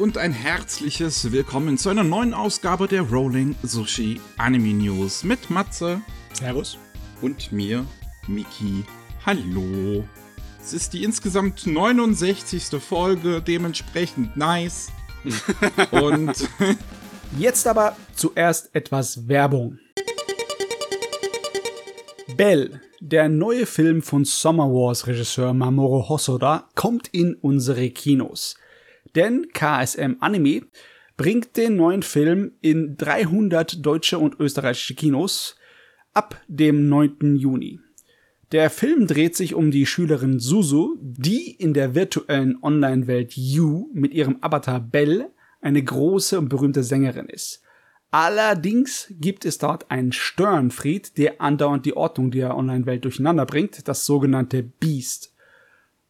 und ein herzliches Willkommen zu einer neuen Ausgabe der Rolling Sushi Anime News mit Matze. Servus. Und mir, Miki. Hallo. Es ist die insgesamt 69. Folge, dementsprechend nice. und jetzt aber zuerst etwas Werbung. Bell, der neue Film von Summer Wars Regisseur Mamoru Hosoda, kommt in unsere Kinos. Denn KSM Anime bringt den neuen Film in 300 deutsche und österreichische Kinos ab dem 9. Juni. Der Film dreht sich um die Schülerin Suzu, die in der virtuellen Online-Welt You mit ihrem Avatar Belle eine große und berühmte Sängerin ist. Allerdings gibt es dort einen Störenfried, der andauernd die Ordnung der Online-Welt durcheinander bringt, das sogenannte Beast.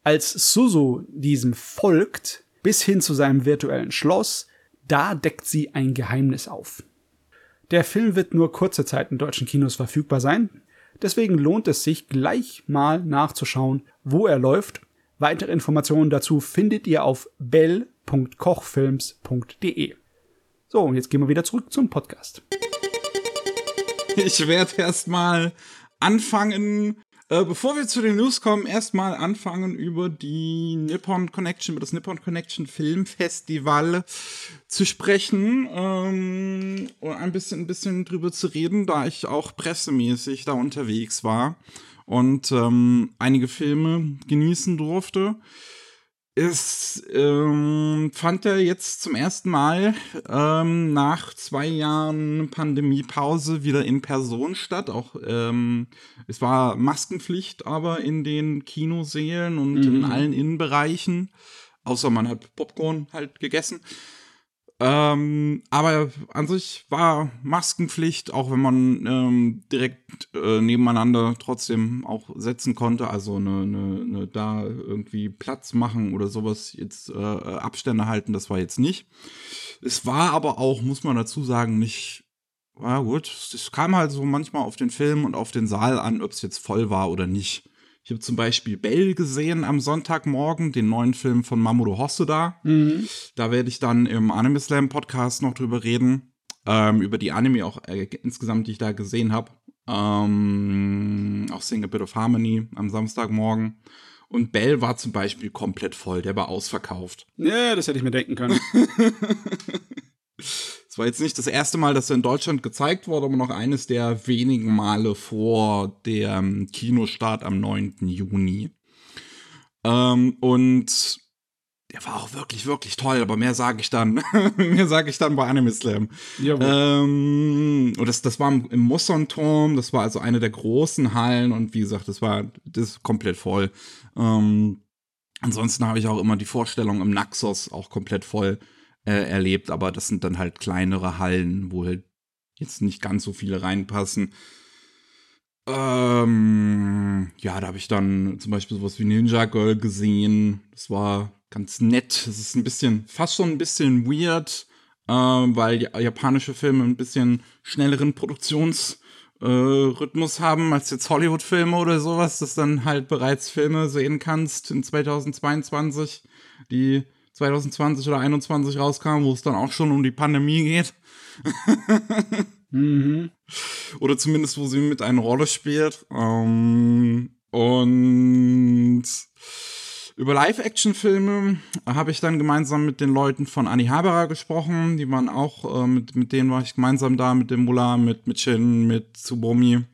Als Suzu diesem folgt, bis hin zu seinem virtuellen Schloss, da deckt sie ein Geheimnis auf. Der Film wird nur kurze Zeit in deutschen Kinos verfügbar sein, deswegen lohnt es sich gleich mal nachzuschauen, wo er läuft. Weitere Informationen dazu findet ihr auf bell.kochfilms.de. So, und jetzt gehen wir wieder zurück zum Podcast. Ich werde erstmal anfangen, äh, bevor wir zu den News kommen, erstmal anfangen über die Nippon Connection, über das Nippon Connection Film Festival zu sprechen ähm, und ein bisschen, ein bisschen drüber zu reden, da ich auch pressemäßig da unterwegs war und ähm, einige Filme genießen durfte. Es ähm, fand er jetzt zum ersten Mal ähm, nach zwei Jahren Pandemiepause wieder in Person statt. Auch ähm, es war Maskenpflicht, aber in den Kinosälen und mhm. in allen Innenbereichen, außer man hat Popcorn halt gegessen. Ähm, aber an sich war Maskenpflicht, auch wenn man ähm, direkt äh, nebeneinander trotzdem auch setzen konnte, also eine, eine, eine da irgendwie Platz machen oder sowas, jetzt äh, Abstände halten, das war jetzt nicht. Es war aber auch, muss man dazu sagen, nicht, ja gut, es kam halt so manchmal auf den Film und auf den Saal an, ob es jetzt voll war oder nicht. Ich habe zum Beispiel Bell gesehen am Sonntagmorgen, den neuen Film von Mamoru Hosoda. Mhm. Da werde ich dann im Anime Slam Podcast noch drüber reden. Ähm, über die Anime auch äh, insgesamt, die ich da gesehen habe. Ähm, auch Sing a Bit of Harmony am Samstagmorgen. Und Bell war zum Beispiel komplett voll, der war ausverkauft. Ja, das hätte ich mir denken können. Es war jetzt nicht das erste Mal, dass er in Deutschland gezeigt wurde, aber noch eines der wenigen Male vor dem Kinostart am 9. Juni. Ähm, und der war auch wirklich, wirklich toll, aber mehr sage ich dann. mehr sage ich dann bei Anime Slam. Ähm, und das, das war im Musson-Turm, das war also eine der großen Hallen und wie gesagt, das war das komplett voll. Ähm, ansonsten habe ich auch immer die Vorstellung im Naxos auch komplett voll äh, erlebt, aber das sind dann halt kleinere Hallen, wo halt jetzt nicht ganz so viele reinpassen. Ähm, ja, da habe ich dann zum Beispiel sowas wie Ninja Girl gesehen. Das war ganz nett. Es ist ein bisschen, fast schon ein bisschen weird, äh, weil japanische Filme ein bisschen schnelleren Produktionsrhythmus äh, haben als jetzt Hollywood-Filme oder sowas, dass dann halt bereits Filme sehen kannst in 2022, die 2020 oder 2021 rauskam, wo es dann auch schon um die Pandemie geht. mhm. Oder zumindest, wo sie mit einer Rolle spielt. Ähm, und über Live-Action-Filme habe ich dann gemeinsam mit den Leuten von Annie Habera gesprochen. Die waren auch, äh, mit, mit denen war ich gemeinsam da, mit dem Mula, mit, mit Shin, mit Tsubomi.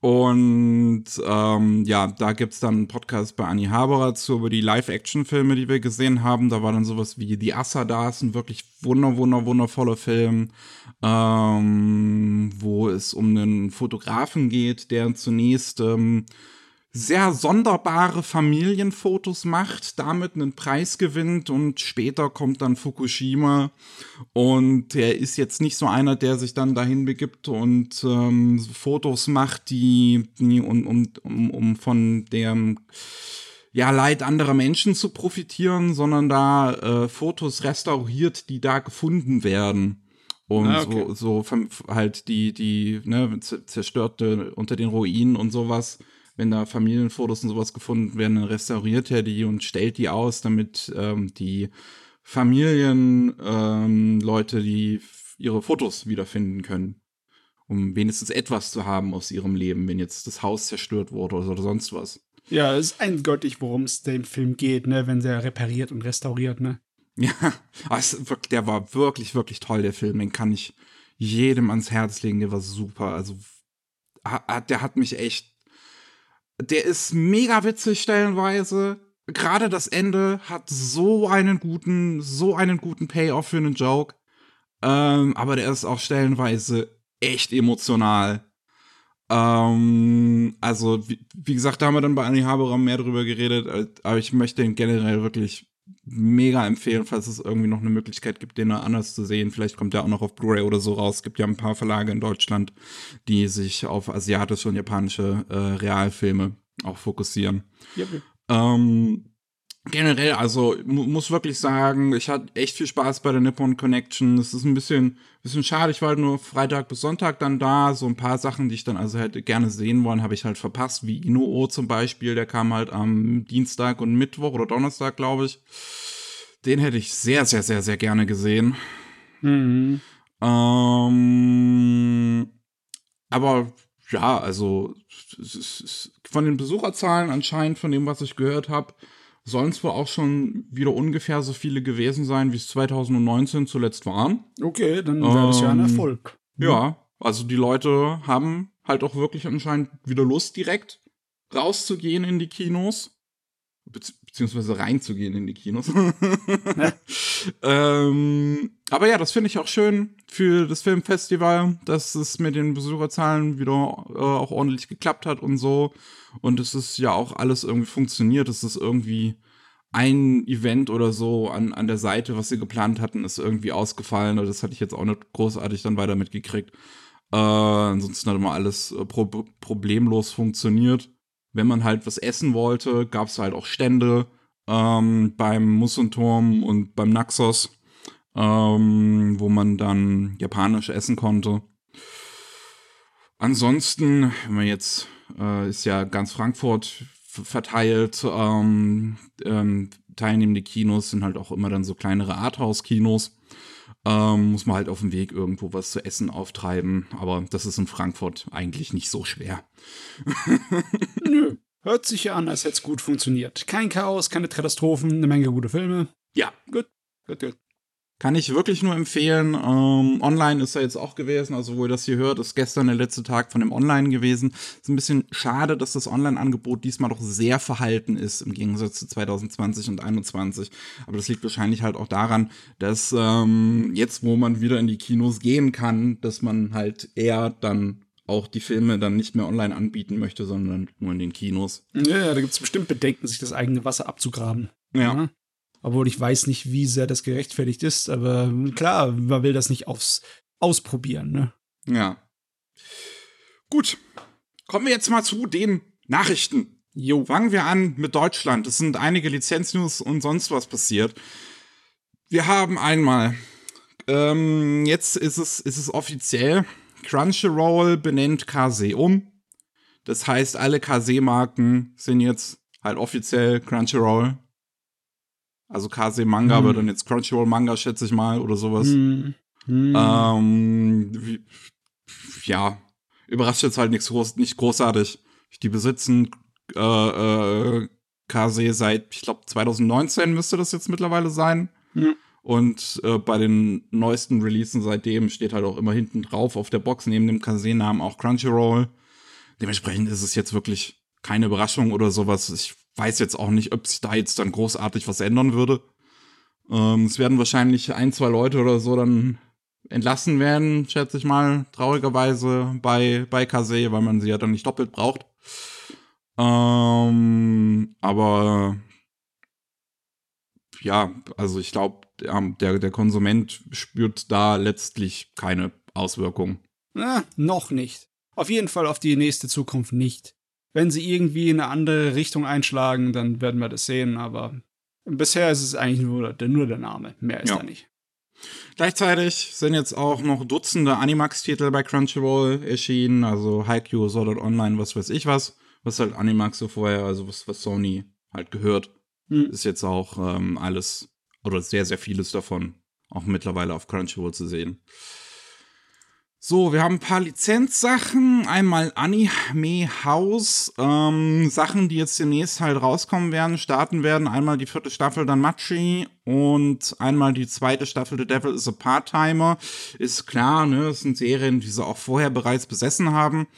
Und ähm, ja, da gibt es dann einen Podcast bei Annie Haberer zu über die Live-Action-Filme, die wir gesehen haben. Da war dann sowas wie Die Asadas, ein wirklich wunder, wunder, wundervoller Film, ähm, wo es um einen Fotografen geht, der zunächst ähm, sehr sonderbare Familienfotos macht, damit einen Preis gewinnt und später kommt dann Fukushima und er ist jetzt nicht so einer, der sich dann dahin begibt und ähm, Fotos macht, die, die um, um, um, um von dem ja, Leid anderer Menschen zu profitieren, sondern da äh, Fotos restauriert, die da gefunden werden. Und ah, okay. so, so halt die, die, ne, zerstörte unter den Ruinen und sowas wenn da Familienfotos und sowas gefunden werden, dann restauriert er die und stellt die aus, damit ähm, die Familien, ähm, die ihre Fotos wiederfinden können. Um wenigstens etwas zu haben aus ihrem Leben, wenn jetzt das Haus zerstört wurde oder sonst was. Ja, es ist eindeutig, worum es dem Film geht, ne, wenn der repariert und restauriert, ne? Ja, der war wirklich, wirklich toll, der Film. Den kann ich jedem ans Herz legen. Der war super. Also, der hat mich echt. Der ist mega witzig stellenweise. Gerade das Ende hat so einen guten, so einen guten Payoff für einen Joke. Ähm, aber der ist auch stellenweise echt emotional. Ähm, also, wie, wie, gesagt, da haben wir dann bei Annie Haberer mehr drüber geredet, aber ich möchte ihn generell wirklich mega empfehlen, falls es irgendwie noch eine Möglichkeit gibt, den anders zu sehen. Vielleicht kommt der auch noch auf Blu-ray oder so raus. Es gibt ja ein paar Verlage in Deutschland, die sich auf asiatische und japanische äh, Realfilme auch fokussieren. Yep. Ähm, generell, also mu muss wirklich sagen, ich hatte echt viel Spaß bei der Nippon Connection. Es ist ein bisschen, bisschen schade, ich war halt nur Freitag bis Sonntag dann da. So ein paar Sachen, die ich dann also hätte gerne sehen wollen, habe ich halt verpasst, wie Inuo zum Beispiel. Der kam halt am Dienstag und Mittwoch oder Donnerstag, glaube ich. Den hätte ich sehr, sehr, sehr, sehr gerne gesehen. Mhm. Ähm, aber ja, also von den Besucherzahlen anscheinend, von dem, was ich gehört habe, sollen es wohl auch schon wieder ungefähr so viele gewesen sein, wie es 2019 zuletzt waren. Okay, dann wäre das ja ein ähm, Erfolg. Ja, also die Leute haben halt auch wirklich anscheinend wieder Lust, direkt rauszugehen in die Kinos. Be beziehungsweise reinzugehen in die Kinos. ähm, aber ja, das finde ich auch schön für das Filmfestival, dass es mit den Besucherzahlen wieder äh, auch ordentlich geklappt hat und so. Und es ist ja auch alles irgendwie funktioniert. Es ist irgendwie ein Event oder so an, an der Seite, was sie geplant hatten, ist irgendwie ausgefallen. Das hatte ich jetzt auch nicht großartig dann weiter mitgekriegt. Äh, ansonsten hat immer alles äh, pro problemlos funktioniert. Wenn man halt was essen wollte, gab es halt auch Stände ähm, beim Musenturm und beim Naxos, ähm, wo man dann japanisch essen konnte. Ansonsten, wenn man jetzt äh, ist ja ganz Frankfurt verteilt. Ähm, ähm, teilnehmende Kinos sind halt auch immer dann so kleinere Arthouse-Kinos. Ähm, muss man halt auf dem Weg irgendwo was zu essen auftreiben. Aber das ist in Frankfurt eigentlich nicht so schwer. Nö. Hört sich ja an, als hätte es gut funktioniert. Kein Chaos, keine Katastrophen, eine Menge gute Filme. Ja. Gut, gut, gut. Kann ich wirklich nur empfehlen. Ähm, online ist er jetzt auch gewesen, also wo ihr das hier hört, ist gestern der letzte Tag von dem Online gewesen. Ist ein bisschen schade, dass das Online-Angebot diesmal doch sehr verhalten ist im Gegensatz zu 2020 und 2021. Aber das liegt wahrscheinlich halt auch daran, dass ähm, jetzt, wo man wieder in die Kinos gehen kann, dass man halt eher dann auch die Filme dann nicht mehr online anbieten möchte, sondern nur in den Kinos. Ja, da gibt es bestimmt Bedenken, sich das eigene Wasser abzugraben. Ja. ja. Obwohl ich weiß nicht, wie sehr das gerechtfertigt ist, aber klar, man will das nicht aufs ausprobieren, ne? Ja. Gut. Kommen wir jetzt mal zu den Nachrichten. Jo. Fangen wir an mit Deutschland. Es sind einige Lizenznews und sonst was passiert. Wir haben einmal, ähm, jetzt ist es, ist es offiziell, Crunchyroll benennt KC um. Das heißt, alle KC-Marken sind jetzt halt offiziell Crunchyroll. Also Kase Manga, hm. aber dann jetzt Crunchyroll Manga, schätze ich mal, oder sowas. Hm. Hm. Ähm, wie, ja, überrascht jetzt halt nichts groß, nicht großartig. Die besitzen äh, äh, Kase seit, ich glaube, 2019 müsste das jetzt mittlerweile sein. Ja. Und äh, bei den neuesten Releasen seitdem steht halt auch immer hinten drauf auf der Box neben dem Kase-Namen auch Crunchyroll. Dementsprechend ist es jetzt wirklich keine Überraschung oder sowas. Ich weiß jetzt auch nicht, ob sich da jetzt dann großartig was ändern würde. Ähm, es werden wahrscheinlich ein, zwei Leute oder so dann entlassen werden, schätze ich mal, traurigerweise bei, bei Kase, weil man sie ja dann nicht doppelt braucht. Ähm, aber ja, also ich glaube, der, der Konsument spürt da letztlich keine Auswirkungen. Na, noch nicht. Auf jeden Fall auf die nächste Zukunft nicht wenn sie irgendwie in eine andere Richtung einschlagen, dann werden wir das sehen. Aber bisher ist es eigentlich nur, der, nur der Name. Mehr ist ja. da nicht. Gleichzeitig sind jetzt auch noch Dutzende Animax-Titel bei Crunchyroll erschienen, also Haikyuu, Sword Online, was weiß ich was, was halt Animax so vorher, also was, was Sony halt gehört, hm. ist jetzt auch ähm, alles oder sehr, sehr vieles davon auch mittlerweile auf Crunchyroll zu sehen. So, wir haben ein paar Lizenzsachen. Einmal Anime House. Ähm, Sachen, die jetzt demnächst halt rauskommen werden, starten werden. Einmal die vierte Staffel dann Machi und einmal die zweite Staffel The Devil is a Part-Timer. Ist klar, ne? Das sind Serien, die sie auch vorher bereits besessen haben.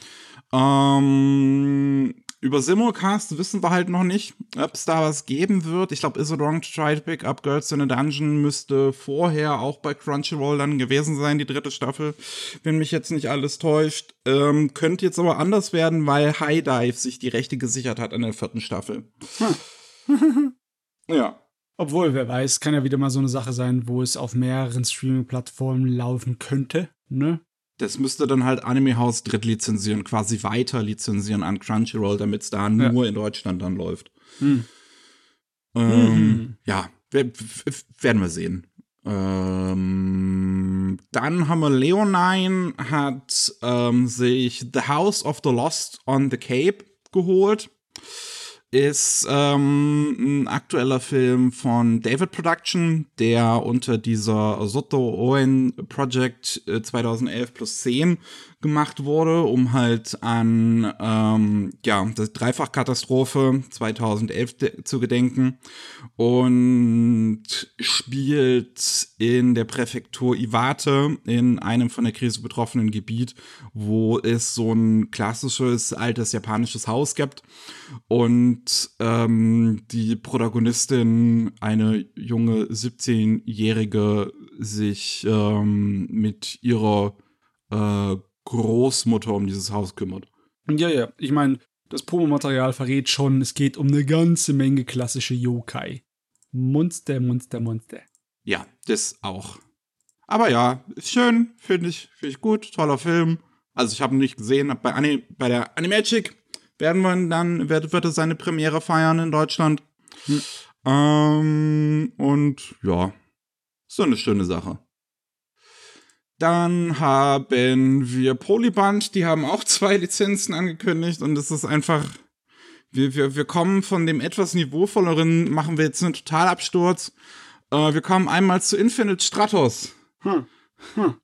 Ähm, über Simulcast wissen wir halt noch nicht, ob es da was geben wird. Ich glaube, Is It Wrong to Try to Pick Up Girls in a Dungeon müsste vorher auch bei Crunchyroll dann gewesen sein, die dritte Staffel, wenn mich jetzt nicht alles täuscht. Ähm, könnte jetzt aber anders werden, weil High Dive sich die Rechte gesichert hat an der vierten Staffel. Hm. ja. Obwohl, wer weiß, kann ja wieder mal so eine Sache sein, wo es auf mehreren Streaming-Plattformen laufen könnte, ne? Das müsste dann halt Anime House drittlizenzieren, quasi weiter lizenzieren an Crunchyroll, damit es da ja. nur in Deutschland dann läuft. Hm. Ähm, mhm. Ja, werden wir sehen. Ähm, dann haben wir Leonine, hat ähm, sich The House of the Lost on the Cape geholt ist ähm, ein aktueller Film von David Production, der unter dieser Soto Owen Project 2011 äh, plus 10 gemacht wurde, um halt an ähm, ja, das Dreifachkatastrophe 2011 zu gedenken und spielt in der Präfektur Iwate in einem von der Krise betroffenen Gebiet, wo es so ein klassisches altes japanisches Haus gibt und ähm, die Protagonistin, eine junge 17-jährige, sich ähm, mit ihrer äh, Großmutter um dieses Haus kümmert. Ja, ja. Ich meine, das Promomaterial verrät schon, es geht um eine ganze Menge klassische Yokai. Monster, Monster, Monster. Ja, das auch. Aber ja, ist schön, finde ich, finde ich gut, toller Film. Also ich habe ihn nicht gesehen, bei, Ani bei der Animagic werden wir dann, wird, wird er seine Premiere feiern in Deutschland. Hm. Ähm, und ja, so eine schöne Sache. Dann haben wir Polyband, die haben auch zwei Lizenzen angekündigt und es ist einfach, wir, wir, wir kommen von dem etwas niveauvolleren, machen wir jetzt einen Totalabsturz. Äh, wir kommen einmal zu Infinite Stratos. Hm. Hm.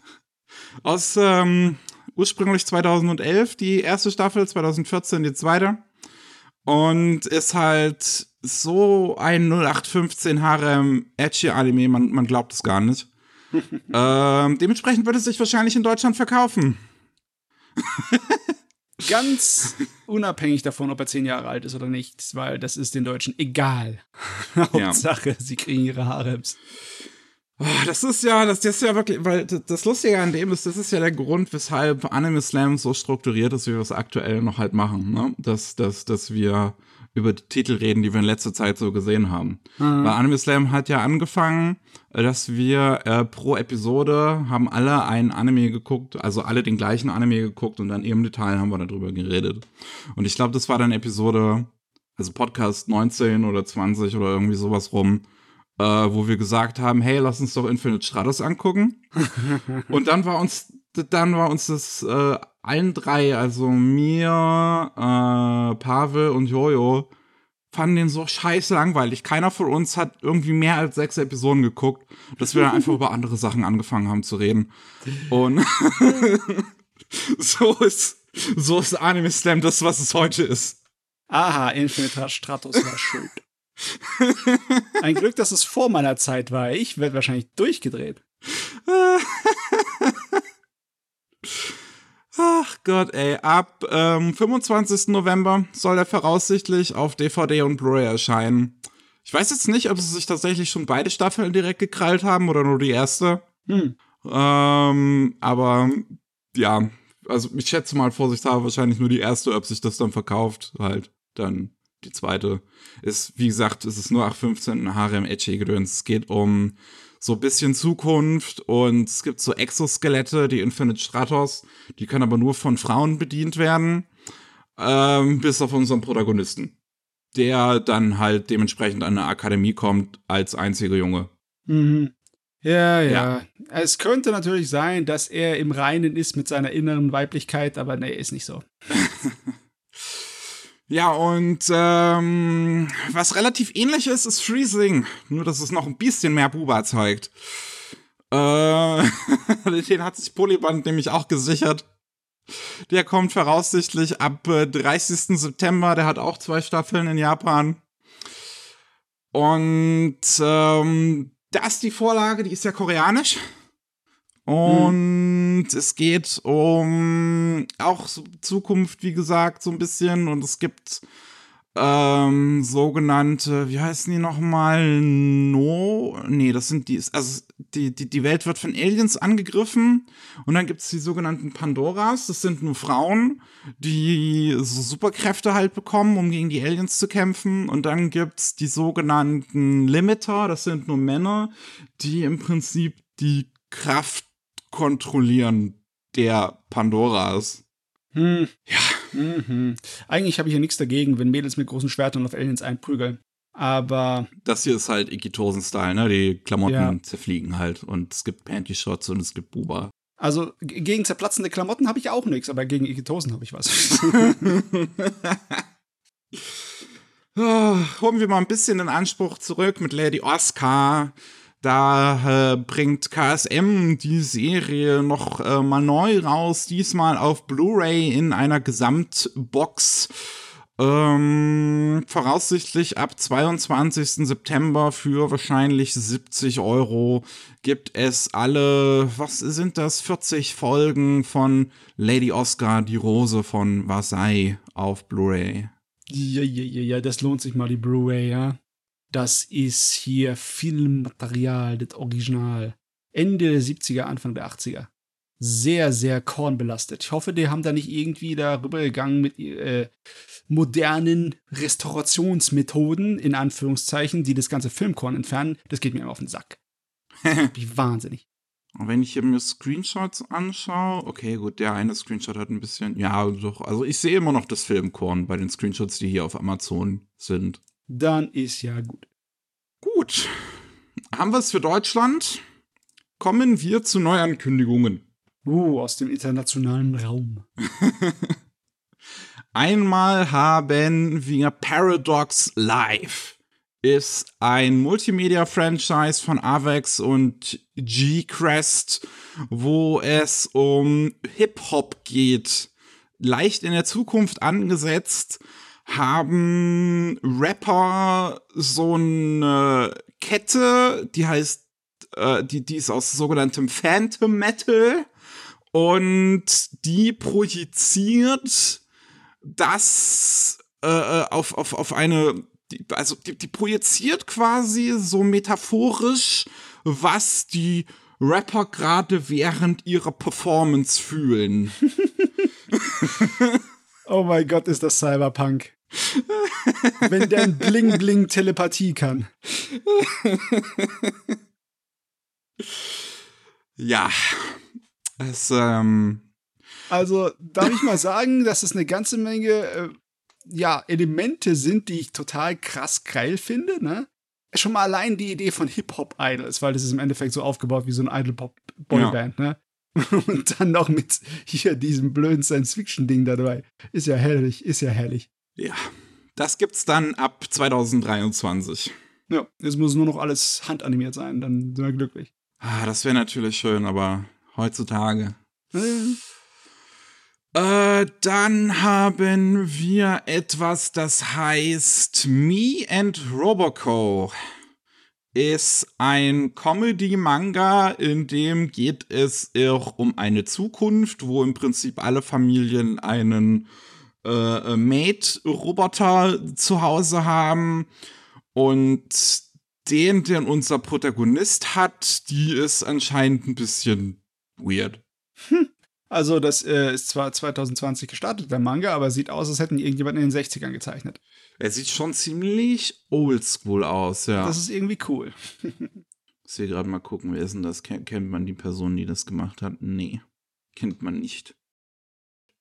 Aus ähm, ursprünglich 2011 die erste Staffel, 2014 die zweite. Und ist halt so ein 0815 Harem Edgy Anime, man, man glaubt es gar nicht. ähm, dementsprechend wird es sich wahrscheinlich in Deutschland verkaufen. Ganz unabhängig davon, ob er zehn Jahre alt ist oder nicht, weil das ist den Deutschen egal. Hauptsache, ja. sie kriegen ihre Harems. Oh, das ist ja, das, das ist ja wirklich, weil das Lustige an dem ist, das ist ja der Grund, weshalb Anime Slam so strukturiert ist, wie wir es aktuell noch halt machen, ne? Dass, dass, dass wir über die Titel reden, die wir in letzter Zeit so gesehen haben. Mhm. Weil Anime Slam hat ja angefangen, dass wir äh, pro Episode haben alle einen Anime geguckt, also alle den gleichen Anime geguckt und dann im Detail haben wir darüber geredet. Und ich glaube, das war dann Episode, also Podcast 19 oder 20 oder irgendwie sowas rum, äh, wo wir gesagt haben, hey, lass uns doch Infinite Stratos angucken. und dann war uns dann war uns das äh, allen drei, also mir, äh, Pavel und Jojo, fanden den so scheiße langweilig. Keiner von uns hat irgendwie mehr als sechs Episoden geguckt, dass wir dann einfach über andere Sachen angefangen haben zu reden. Und so ist, so ist Anime Slam das, was es heute ist. Aha, Infinite Stratos war schuld. Ein Glück, dass es vor meiner Zeit war. Ich werde wahrscheinlich durchgedreht. Ach Gott, ey. Ab ähm, 25. November soll er voraussichtlich auf DVD und Blu-ray erscheinen. Ich weiß jetzt nicht, ob sie sich tatsächlich schon beide Staffeln direkt gekrallt haben oder nur die erste. Hm. Ähm, aber ja, also ich schätze mal vorsichtshalber wahrscheinlich nur die erste, ob sich das dann verkauft. Halt dann die zweite ist, wie gesagt, es ist nur 815 Harem Edgy gedöns. Es geht um so ein bisschen Zukunft und es gibt so Exoskelette, die Infinite Stratos, die können aber nur von Frauen bedient werden, ähm, bis auf unseren Protagonisten, der dann halt dementsprechend an eine Akademie kommt als einziger Junge. Mhm. Ja, ja, ja. Es könnte natürlich sein, dass er im Reinen ist mit seiner inneren Weiblichkeit, aber nee, ist nicht so. Ja, und ähm, was relativ ähnlich ist, ist Freezing. Nur, dass es noch ein bisschen mehr Buba erzeugt. Äh, den hat sich Polyband nämlich auch gesichert. Der kommt voraussichtlich ab äh, 30. September. Der hat auch zwei Staffeln in Japan. Und ähm, da ist die Vorlage, die ist ja koreanisch. Und hm. es geht um auch Zukunft, wie gesagt, so ein bisschen. Und es gibt ähm, sogenannte, wie heißen die nochmal? No, nee, das sind die, also die, die, die Welt wird von Aliens angegriffen und dann gibt es die sogenannten Pandoras, das sind nur Frauen, die so Superkräfte halt bekommen, um gegen die Aliens zu kämpfen und dann gibt es die sogenannten Limiter, das sind nur Männer, die im Prinzip die Kraft kontrollieren der Pandoras. Hm. Ja. Mhm. Eigentlich habe ich ja nichts dagegen, wenn Mädels mit großen Schwertern auf Aliens einprügeln. Aber. Das hier ist halt Ikitosen-Style, ne? Die Klamotten ja. zerfliegen halt. Und es gibt Panty-Shots und es gibt Buba. Also gegen zerplatzende Klamotten habe ich auch nichts, aber gegen Ikitosen habe ich was. oh, holen wir mal ein bisschen den Anspruch zurück mit Lady Oscar. Da äh, bringt KSM die Serie noch äh, mal neu raus, diesmal auf Blu-ray in einer Gesamtbox. Ähm, voraussichtlich ab 22. September für wahrscheinlich 70 Euro gibt es alle, was sind das, 40 Folgen von Lady Oscar, die Rose von Versailles auf Blu-ray. Ja, ja, ja, ja, das lohnt sich mal, die Blu-ray, ja. Das ist hier Filmmaterial, das Original. Ende der 70er, Anfang der 80er. Sehr, sehr kornbelastet. Ich hoffe, die haben da nicht irgendwie darüber gegangen mit äh, modernen Restaurationsmethoden, in Anführungszeichen, die das ganze Filmkorn entfernen. Das geht mir immer auf den Sack. Wie wahnsinnig. Und wenn ich hier mir Screenshots anschaue, okay, gut, der eine Screenshot hat ein bisschen, ja, doch, also ich sehe immer noch das Filmkorn bei den Screenshots, die hier auf Amazon sind dann ist ja gut. Gut. Haben wir es für Deutschland? Kommen wir zu Neuankündigungen. Uh, aus dem internationalen Raum. Einmal haben wir Paradox Live. Ist ein Multimedia-Franchise von Avex und G-Crest, wo es um Hip-Hop geht. Leicht in der Zukunft angesetzt haben Rapper so eine Kette, die heißt, äh, die, die ist aus sogenanntem Phantom Metal und die projiziert das äh, äh auf, auf, auf eine, die, also die, die projiziert quasi so metaphorisch, was die Rapper gerade während ihrer Performance fühlen. oh mein Gott, ist das Cyberpunk. Wenn der ein Bling-Bling Telepathie kann. ja. Es, ähm. Also, darf ich mal sagen, dass es eine ganze Menge, äh, ja, Elemente sind, die ich total krass geil finde, ne? Schon mal allein die Idee von Hip-Hop-Idols, weil das ist im Endeffekt so aufgebaut wie so ein Idol-Pop-Boyband, ja. ne? Und dann noch mit hier diesem blöden Science-Fiction-Ding dabei. Ist ja herrlich, ist ja herrlich. Ja, das gibt's dann ab 2023. Ja, es muss nur noch alles handanimiert sein, dann sind wir glücklich. Ah, das wäre natürlich schön, aber heutzutage. Äh, dann haben wir etwas, das heißt Me and Roboco. Ist ein Comedy-Manga, in dem geht es auch um eine Zukunft, wo im Prinzip alle Familien einen äh, Maid-Roboter zu Hause haben und den, den unser Protagonist hat, die ist anscheinend ein bisschen weird. Hm. Also, das äh, ist zwar 2020 gestartet, der Manga, aber sieht aus, als hätten irgendjemand in den 60ern gezeichnet. Er sieht schon ziemlich oldschool aus, ja. Das ist irgendwie cool. ich will gerade mal gucken, wer ist denn das? Kennt man die Person, die das gemacht hat? Nee, kennt man nicht.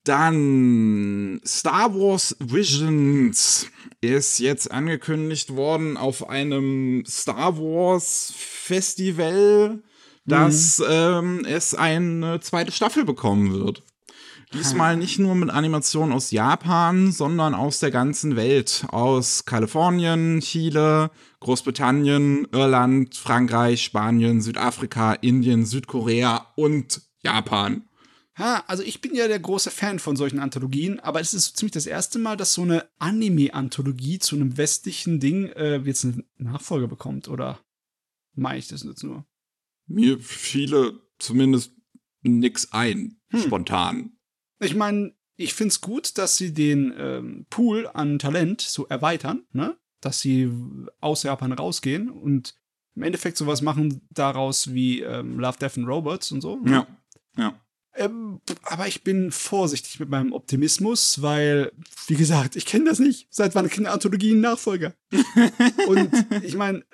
Dann Star Wars Visions ist jetzt angekündigt worden auf einem Star Wars Festival, dass mhm. ähm, es eine zweite Staffel bekommen wird. Diesmal nicht nur mit Animationen aus Japan, sondern aus der ganzen Welt. Aus Kalifornien, Chile, Großbritannien, Irland, Frankreich, Spanien, Südafrika, Indien, Südkorea und Japan. Ha, also ich bin ja der große Fan von solchen Anthologien, aber es ist ziemlich das erste Mal, dass so eine Anime-Anthologie zu einem westlichen Ding äh, jetzt eine Nachfolge bekommt, oder meine ich das jetzt nur? Mir fiele zumindest nix ein, hm. spontan. Ich meine, ich finde es gut, dass sie den ähm, Pool an Talent so erweitern, ne? Dass sie aus Japan rausgehen und im Endeffekt sowas machen daraus wie ähm, Love, Death and Robots und so. Ne? Ja, ja. Ähm, aber ich bin vorsichtig mit meinem Optimismus, weil, wie gesagt, ich kenne das nicht. Seit wann kennen Anthologien Nachfolger? und ich meine,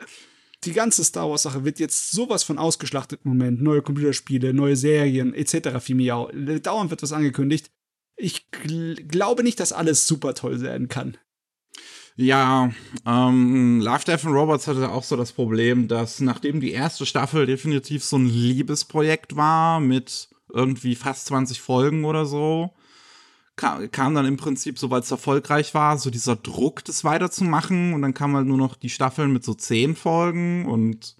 die ganze Star Wars Sache wird jetzt sowas von ausgeschlachtet im Moment. Neue Computerspiele, neue Serien etc. Fimiau. Dauernd wird was angekündigt. Ich gl glaube nicht, dass alles super toll werden kann. Ja, ähm, Love, Death and Robots hatte auch so das Problem, dass nachdem die erste Staffel definitiv so ein Liebesprojekt war mit irgendwie fast 20 Folgen oder so, kam, kam dann im Prinzip, sobald es erfolgreich war, so dieser Druck, das weiterzumachen. Und dann kam halt nur noch die Staffeln mit so zehn Folgen. Und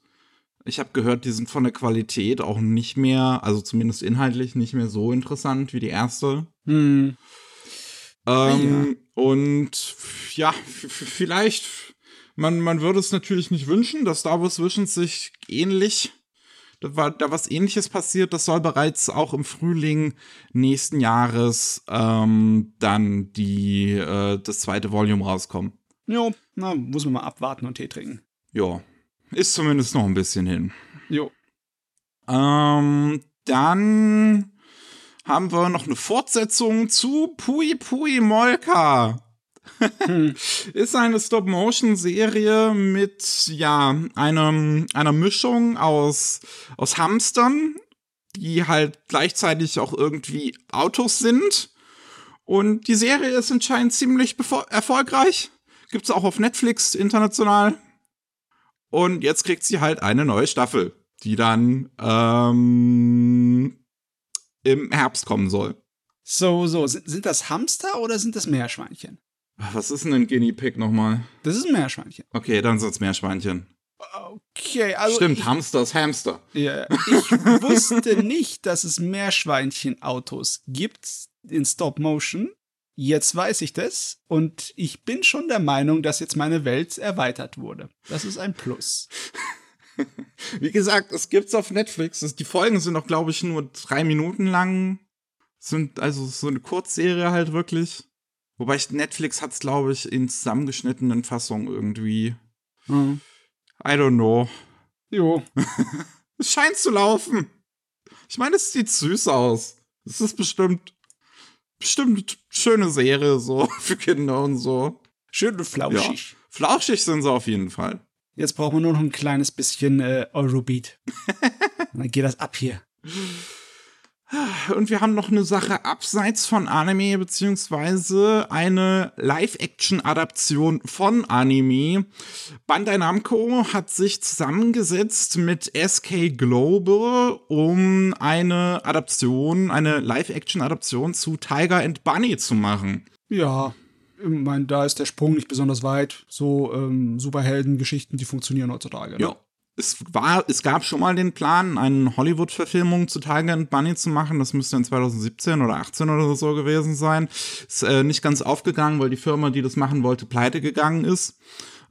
ich habe gehört, die sind von der Qualität auch nicht mehr, also zumindest inhaltlich nicht mehr so interessant wie die erste. Hm. Ähm, ja. Und ja, vielleicht, man, man würde es natürlich nicht wünschen, dass Star Wars Visions sich ähnlich da war da was ähnliches passiert. Das soll bereits auch im Frühling nächsten Jahres ähm, dann die, äh, das zweite Volume rauskommen. Jo, na, muss man mal abwarten und Tee trinken. Jo. Ist zumindest noch ein bisschen hin. Jo. Ähm, dann haben wir noch eine Fortsetzung zu Pui Pui Molka. Hm. ist eine Stop-Motion-Serie mit, ja, einem, einer Mischung aus, aus Hamstern, die halt gleichzeitig auch irgendwie Autos sind. Und die Serie ist anscheinend ziemlich erfolgreich. Gibt's auch auf Netflix international. Und jetzt kriegt sie halt eine neue Staffel, die dann ähm, im Herbst kommen soll. So, so. Sind das Hamster oder sind das Meerschweinchen? Was ist denn ein Guinea Pig nochmal? Das ist ein Meerschweinchen. Okay, dann sind es Meerschweinchen. Okay, also. Stimmt, ich, Hamster ist Hamster. Ja, ich wusste nicht, dass es Meerschweinchen-Autos gibt in Stop Motion. Jetzt weiß ich das und ich bin schon der Meinung, dass jetzt meine Welt erweitert wurde. Das ist ein Plus. Wie gesagt, es gibt's auf Netflix. Die Folgen sind auch, glaube ich, nur drei Minuten lang. Sind also so eine Kurzserie halt wirklich. Wobei ich, Netflix hat es, glaube ich, in zusammengeschnittenen Fassungen irgendwie. Mhm. I don't know. Jo. es scheint zu laufen. Ich meine, es sieht süß aus. Es ist bestimmt, bestimmt schöne Serie so für Kinder und so. Schön und flauschig. Ja. Flauschig sind sie auf jeden Fall. Jetzt brauchen wir nur noch ein kleines bisschen äh, Eurobeat. dann geht das ab hier. Und wir haben noch eine Sache abseits von Anime, beziehungsweise eine Live-Action-Adaption von Anime. Bandai Namco hat sich zusammengesetzt mit SK Global, um eine Adaption, eine Live-Action-Adaption zu Tiger and Bunny zu machen. Ja, ich meine, da ist der Sprung nicht besonders weit. So ähm, Superhelden-Geschichten, die funktionieren heutzutage. Ne? Ja es war, es gab schon mal den Plan, eine Hollywood-Verfilmung zu Tiger and Bunny zu machen. Das müsste in 2017 oder 18 oder so gewesen sein. Ist äh, nicht ganz aufgegangen, weil die Firma, die das machen wollte, pleite gegangen ist.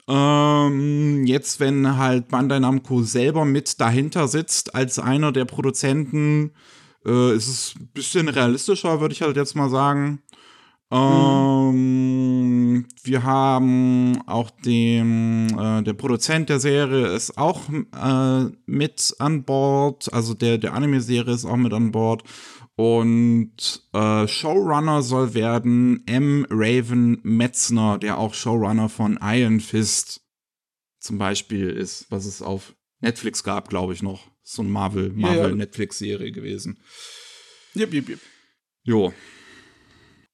Ähm, jetzt, wenn halt Bandai Namco selber mit dahinter sitzt, als einer der Produzenten, äh, ist es ein bisschen realistischer, würde ich halt jetzt mal sagen. Ähm, wir haben auch den, äh, der Produzent der Serie ist auch äh, mit an Bord, also der, der Anime-Serie ist auch mit an Bord. Und äh, Showrunner soll werden M. Raven Metzner, der auch Showrunner von Iron Fist zum Beispiel ist, was es auf Netflix gab, glaube ich noch. So eine Marvel, Marvel-Netflix-Serie gewesen. Jep, jep, jep. Jo.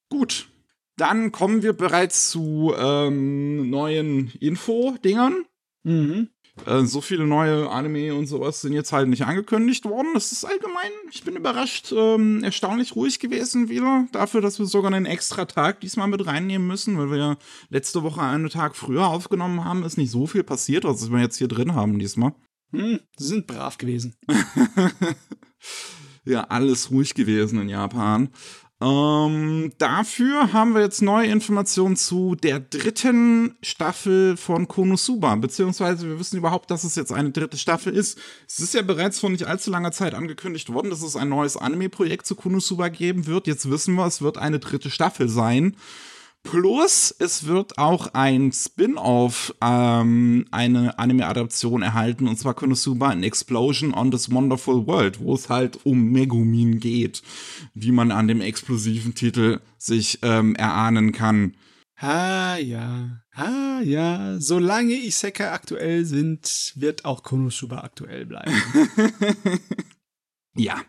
Gut. Dann kommen wir bereits zu ähm, neuen Info-Dingern. Mhm. Äh, so viele neue Anime und sowas sind jetzt halt nicht angekündigt worden. Das ist allgemein, ich bin überrascht, ähm, erstaunlich ruhig gewesen wieder. Dafür, dass wir sogar einen extra Tag diesmal mit reinnehmen müssen, weil wir ja letzte Woche einen Tag früher aufgenommen haben, ist nicht so viel passiert, was wir jetzt hier drin haben diesmal. Hm, sie sind brav gewesen. ja, alles ruhig gewesen in Japan. Ähm, dafür haben wir jetzt neue Informationen zu der dritten Staffel von Konosuba, beziehungsweise wir wissen überhaupt, dass es jetzt eine dritte Staffel ist. Es ist ja bereits vor nicht allzu langer Zeit angekündigt worden, dass es ein neues Anime-Projekt zu Konosuba geben wird. Jetzt wissen wir, es wird eine dritte Staffel sein. Plus, es wird auch ein Spin-off, ähm, eine Anime-Adaption erhalten, und zwar Konosuba an Explosion on this Wonderful World, wo es halt um Megumin geht, wie man an dem explosiven Titel sich ähm, erahnen kann. Ah ja, ah ja, solange Isekai aktuell sind, wird auch Konosuba aktuell bleiben. ja.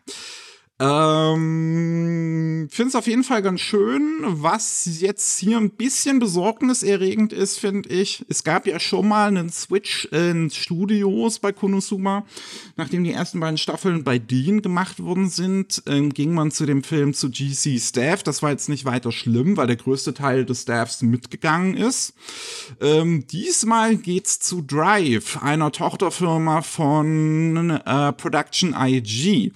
Ähm, finde es auf jeden Fall ganz schön. Was jetzt hier ein bisschen besorgniserregend ist, finde ich, es gab ja schon mal einen Switch in Studios bei Konosuma. Nachdem die ersten beiden Staffeln bei Dean gemacht worden sind, ähm, ging man zu dem Film zu GC Staff. Das war jetzt nicht weiter schlimm, weil der größte Teil des Staffs mitgegangen ist. Ähm, diesmal geht's zu Drive, einer Tochterfirma von äh, Production IG.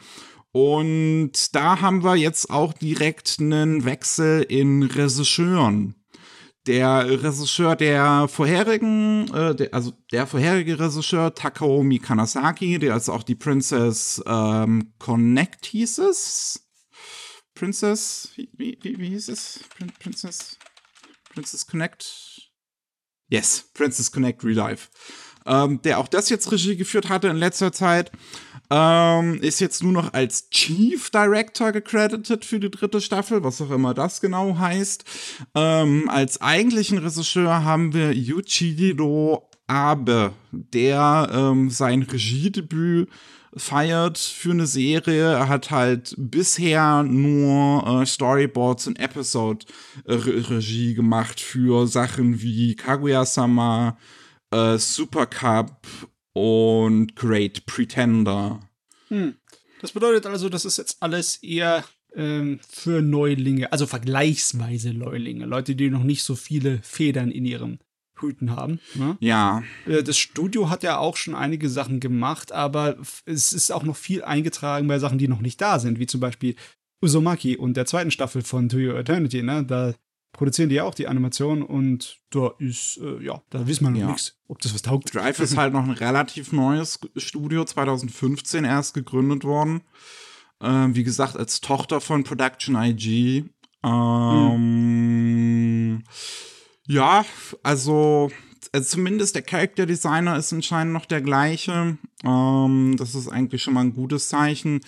Und da haben wir jetzt auch direkt einen Wechsel in Regisseuren. Der Regisseur der vorherigen, äh, der, also der vorherige Regisseur Takaomi Kanasaki, der ist auch die Princess ähm, Connect hieß es. Princess, wie, wie, wie hieß es? Prin Princess, Princess Connect? Yes, Princess Connect Relive. Ähm, der auch das jetzt Regie geführt hatte in letzter Zeit. Ähm, ist jetzt nur noch als Chief Director gecredited für die dritte Staffel, was auch immer das genau heißt. Ähm, als eigentlichen Regisseur haben wir Yuichiro Abe, der ähm, sein Regiedebüt feiert für eine Serie. Er hat halt bisher nur äh, Storyboards und Episode-Regie gemacht für Sachen wie Kaguya-sama, äh, Super Cup und Great Pretender. Hm. Das bedeutet also, das ist jetzt alles eher ähm, für Neulinge, also vergleichsweise Neulinge, Leute, die noch nicht so viele Federn in ihrem Hüten haben. Ne? Ja. Äh, das Studio hat ja auch schon einige Sachen gemacht, aber es ist auch noch viel eingetragen bei Sachen, die noch nicht da sind, wie zum Beispiel Uzumaki und der zweiten Staffel von To Your Eternity. Ne? Da produzieren die ja auch die Animation und da ist, äh, ja, da wissen wir noch ja. nichts, ob das was taugt. Drive ist halt noch ein relativ neues Studio, 2015 erst gegründet worden. Ähm, wie gesagt, als Tochter von Production IG. Ähm, mhm. Ja, also, also zumindest der Character Designer ist anscheinend noch der gleiche. Ähm, das ist eigentlich schon mal ein gutes Zeichen.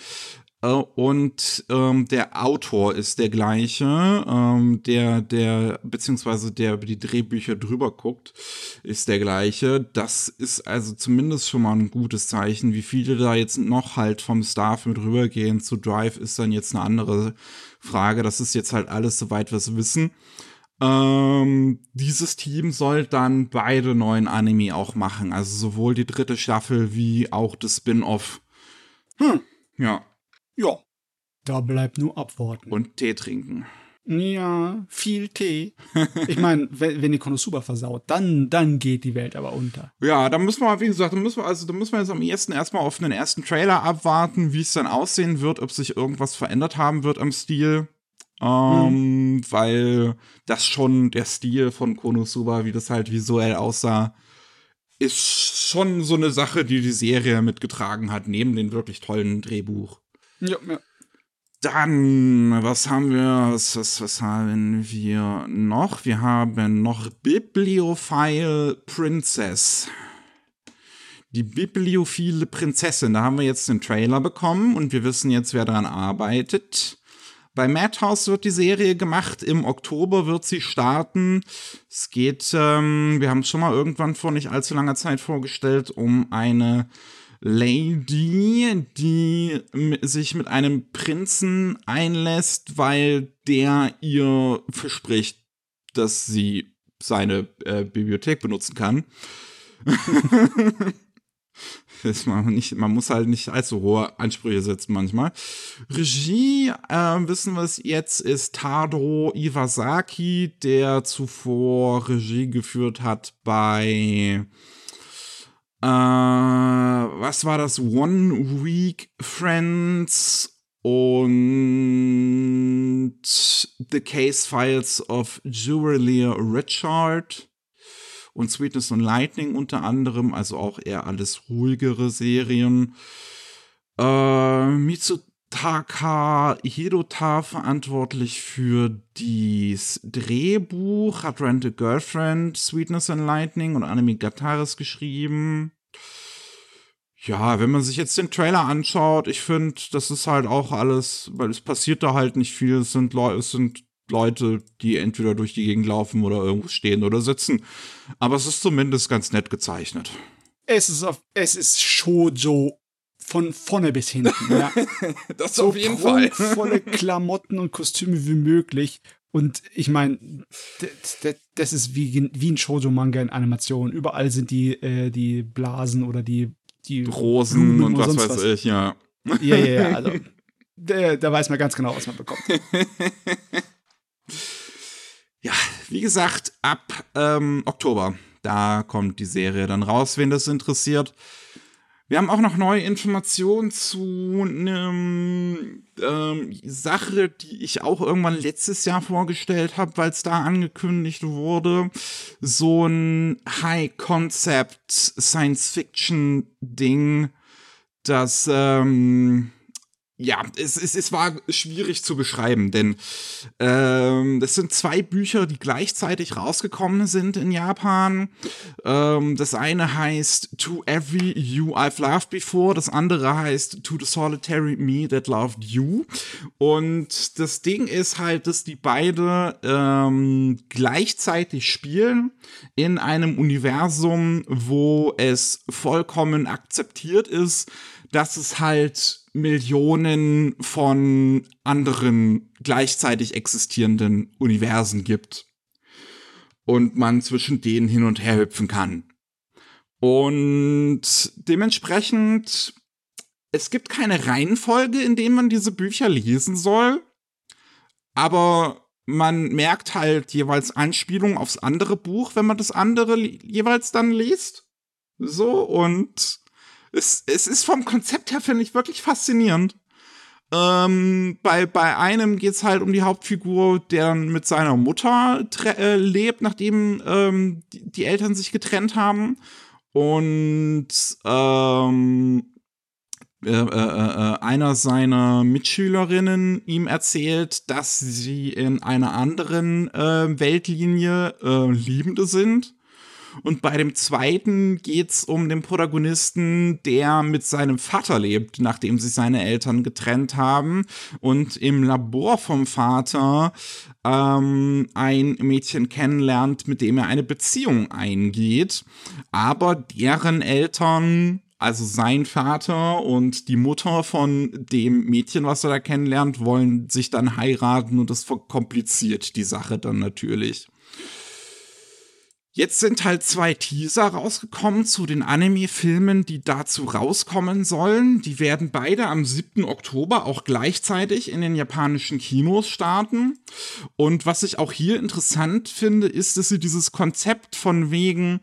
Äh, und ähm, der Autor ist der gleiche, ähm, der, der, beziehungsweise der über die Drehbücher drüber guckt, ist der gleiche. Das ist also zumindest schon mal ein gutes Zeichen. Wie viele da jetzt noch halt vom Staff mit rübergehen zu Drive, ist dann jetzt eine andere Frage. Das ist jetzt halt alles, soweit wir es wissen. Ähm, dieses Team soll dann beide neuen Anime auch machen. Also sowohl die dritte Staffel wie auch das Spin-off. Hm. Ja. Ja, da bleibt nur abwarten. Und Tee trinken. Ja, viel Tee. Ich meine, wenn, wenn die Konosuba versaut, dann, dann geht die Welt aber unter. Ja, da müssen wir, wie gesagt, da müssen wir, also da müssen wir jetzt am ersten erstmal auf den ersten Trailer abwarten, wie es dann aussehen wird, ob sich irgendwas verändert haben wird am Stil. Ähm, mhm. Weil das schon der Stil von Konosuba, wie das halt visuell aussah, ist schon so eine Sache, die die Serie mitgetragen hat, neben dem wirklich tollen Drehbuch. Ja, ja. Dann, was haben wir, was, was, was haben wir noch? Wir haben noch Bibliophile Princess. Die bibliophile Prinzessin. Da haben wir jetzt den Trailer bekommen und wir wissen jetzt, wer daran arbeitet. Bei Madhouse wird die Serie gemacht. Im Oktober wird sie starten. Es geht, ähm, wir haben es schon mal irgendwann vor nicht allzu langer Zeit vorgestellt, um eine Lady, die sich mit einem Prinzen einlässt, weil der ihr verspricht, dass sie seine äh, Bibliothek benutzen kann. man, nicht, man muss halt nicht allzu hohe Ansprüche setzen manchmal. Regie, äh, wissen wir es jetzt, ist Tadro Iwasaki, der zuvor Regie geführt hat bei äh, was war das? One Week Friends und The Case Files of Julia Richard und Sweetness and Lightning unter anderem, also auch eher alles ruhigere Serien. Äh, Mitsutaka Hirota verantwortlich für das Drehbuch, hat Rent a Girlfriend, Sweetness and Lightning und Anime Gataris geschrieben. Ja, wenn man sich jetzt den Trailer anschaut, ich finde, das ist halt auch alles, weil es passiert da halt nicht viel. Es sind, Leute, es sind Leute, die entweder durch die Gegend laufen oder irgendwo stehen oder sitzen. Aber es ist zumindest ganz nett gezeichnet. Es ist, auf, es ist Shoujo von vorne bis hinten. Ja. das so auf jeden Fall. volle Klamotten und Kostüme wie möglich. Und ich meine, das ist wie, wie ein Shoujo-Manga in Animation. Überall sind die, äh, die Blasen oder die, die Rosen Blumen und was weiß was. ich, ja. Ja, ja, ja. Also, da, da weiß man ganz genau, was man bekommt. ja, wie gesagt, ab ähm, Oktober, da kommt die Serie dann raus, wen das interessiert. Wir haben auch noch neue Informationen zu einem ähm, Sache, die ich auch irgendwann letztes Jahr vorgestellt habe, weil es da angekündigt wurde. So ein High-Concept Science-Fiction-Ding, das ähm, ja, es, es, es war schwierig zu beschreiben, denn ähm, das sind zwei Bücher, die gleichzeitig rausgekommen sind in Japan. Ähm, das eine heißt To Every You I've Loved Before, das andere heißt To the Solitary Me That Loved You. Und das Ding ist halt, dass die beide ähm, gleichzeitig spielen in einem Universum, wo es vollkommen akzeptiert ist, dass es halt Millionen von anderen gleichzeitig existierenden Universen gibt und man zwischen denen hin und her hüpfen kann. Und dementsprechend, es gibt keine Reihenfolge, in der man diese Bücher lesen soll, aber man merkt halt jeweils Anspielungen aufs andere Buch, wenn man das andere jeweils dann liest. So, und es, es ist vom Konzept her, finde ich, wirklich faszinierend. Ähm, bei, bei einem geht es halt um die Hauptfigur, der mit seiner Mutter äh, lebt, nachdem ähm, die, die, Eltern sich getrennt haben. Und ähm, äh, äh, äh, einer seiner Mitschülerinnen ihm erzählt, dass sie in einer anderen äh, Weltlinie äh, Liebende sind und bei dem zweiten geht's um den Protagonisten, der mit seinem Vater lebt, nachdem sich seine Eltern getrennt haben und im Labor vom Vater ähm, ein Mädchen kennenlernt, mit dem er eine Beziehung eingeht. Aber deren Eltern also sein Vater und die Mutter von dem Mädchen, was er da kennenlernt, wollen sich dann heiraten und das verkompliziert die Sache dann natürlich. Jetzt sind halt zwei Teaser rausgekommen zu den Anime-Filmen, die dazu rauskommen sollen. Die werden beide am 7. Oktober auch gleichzeitig in den japanischen Kinos starten. Und was ich auch hier interessant finde, ist, dass sie dieses Konzept von wegen,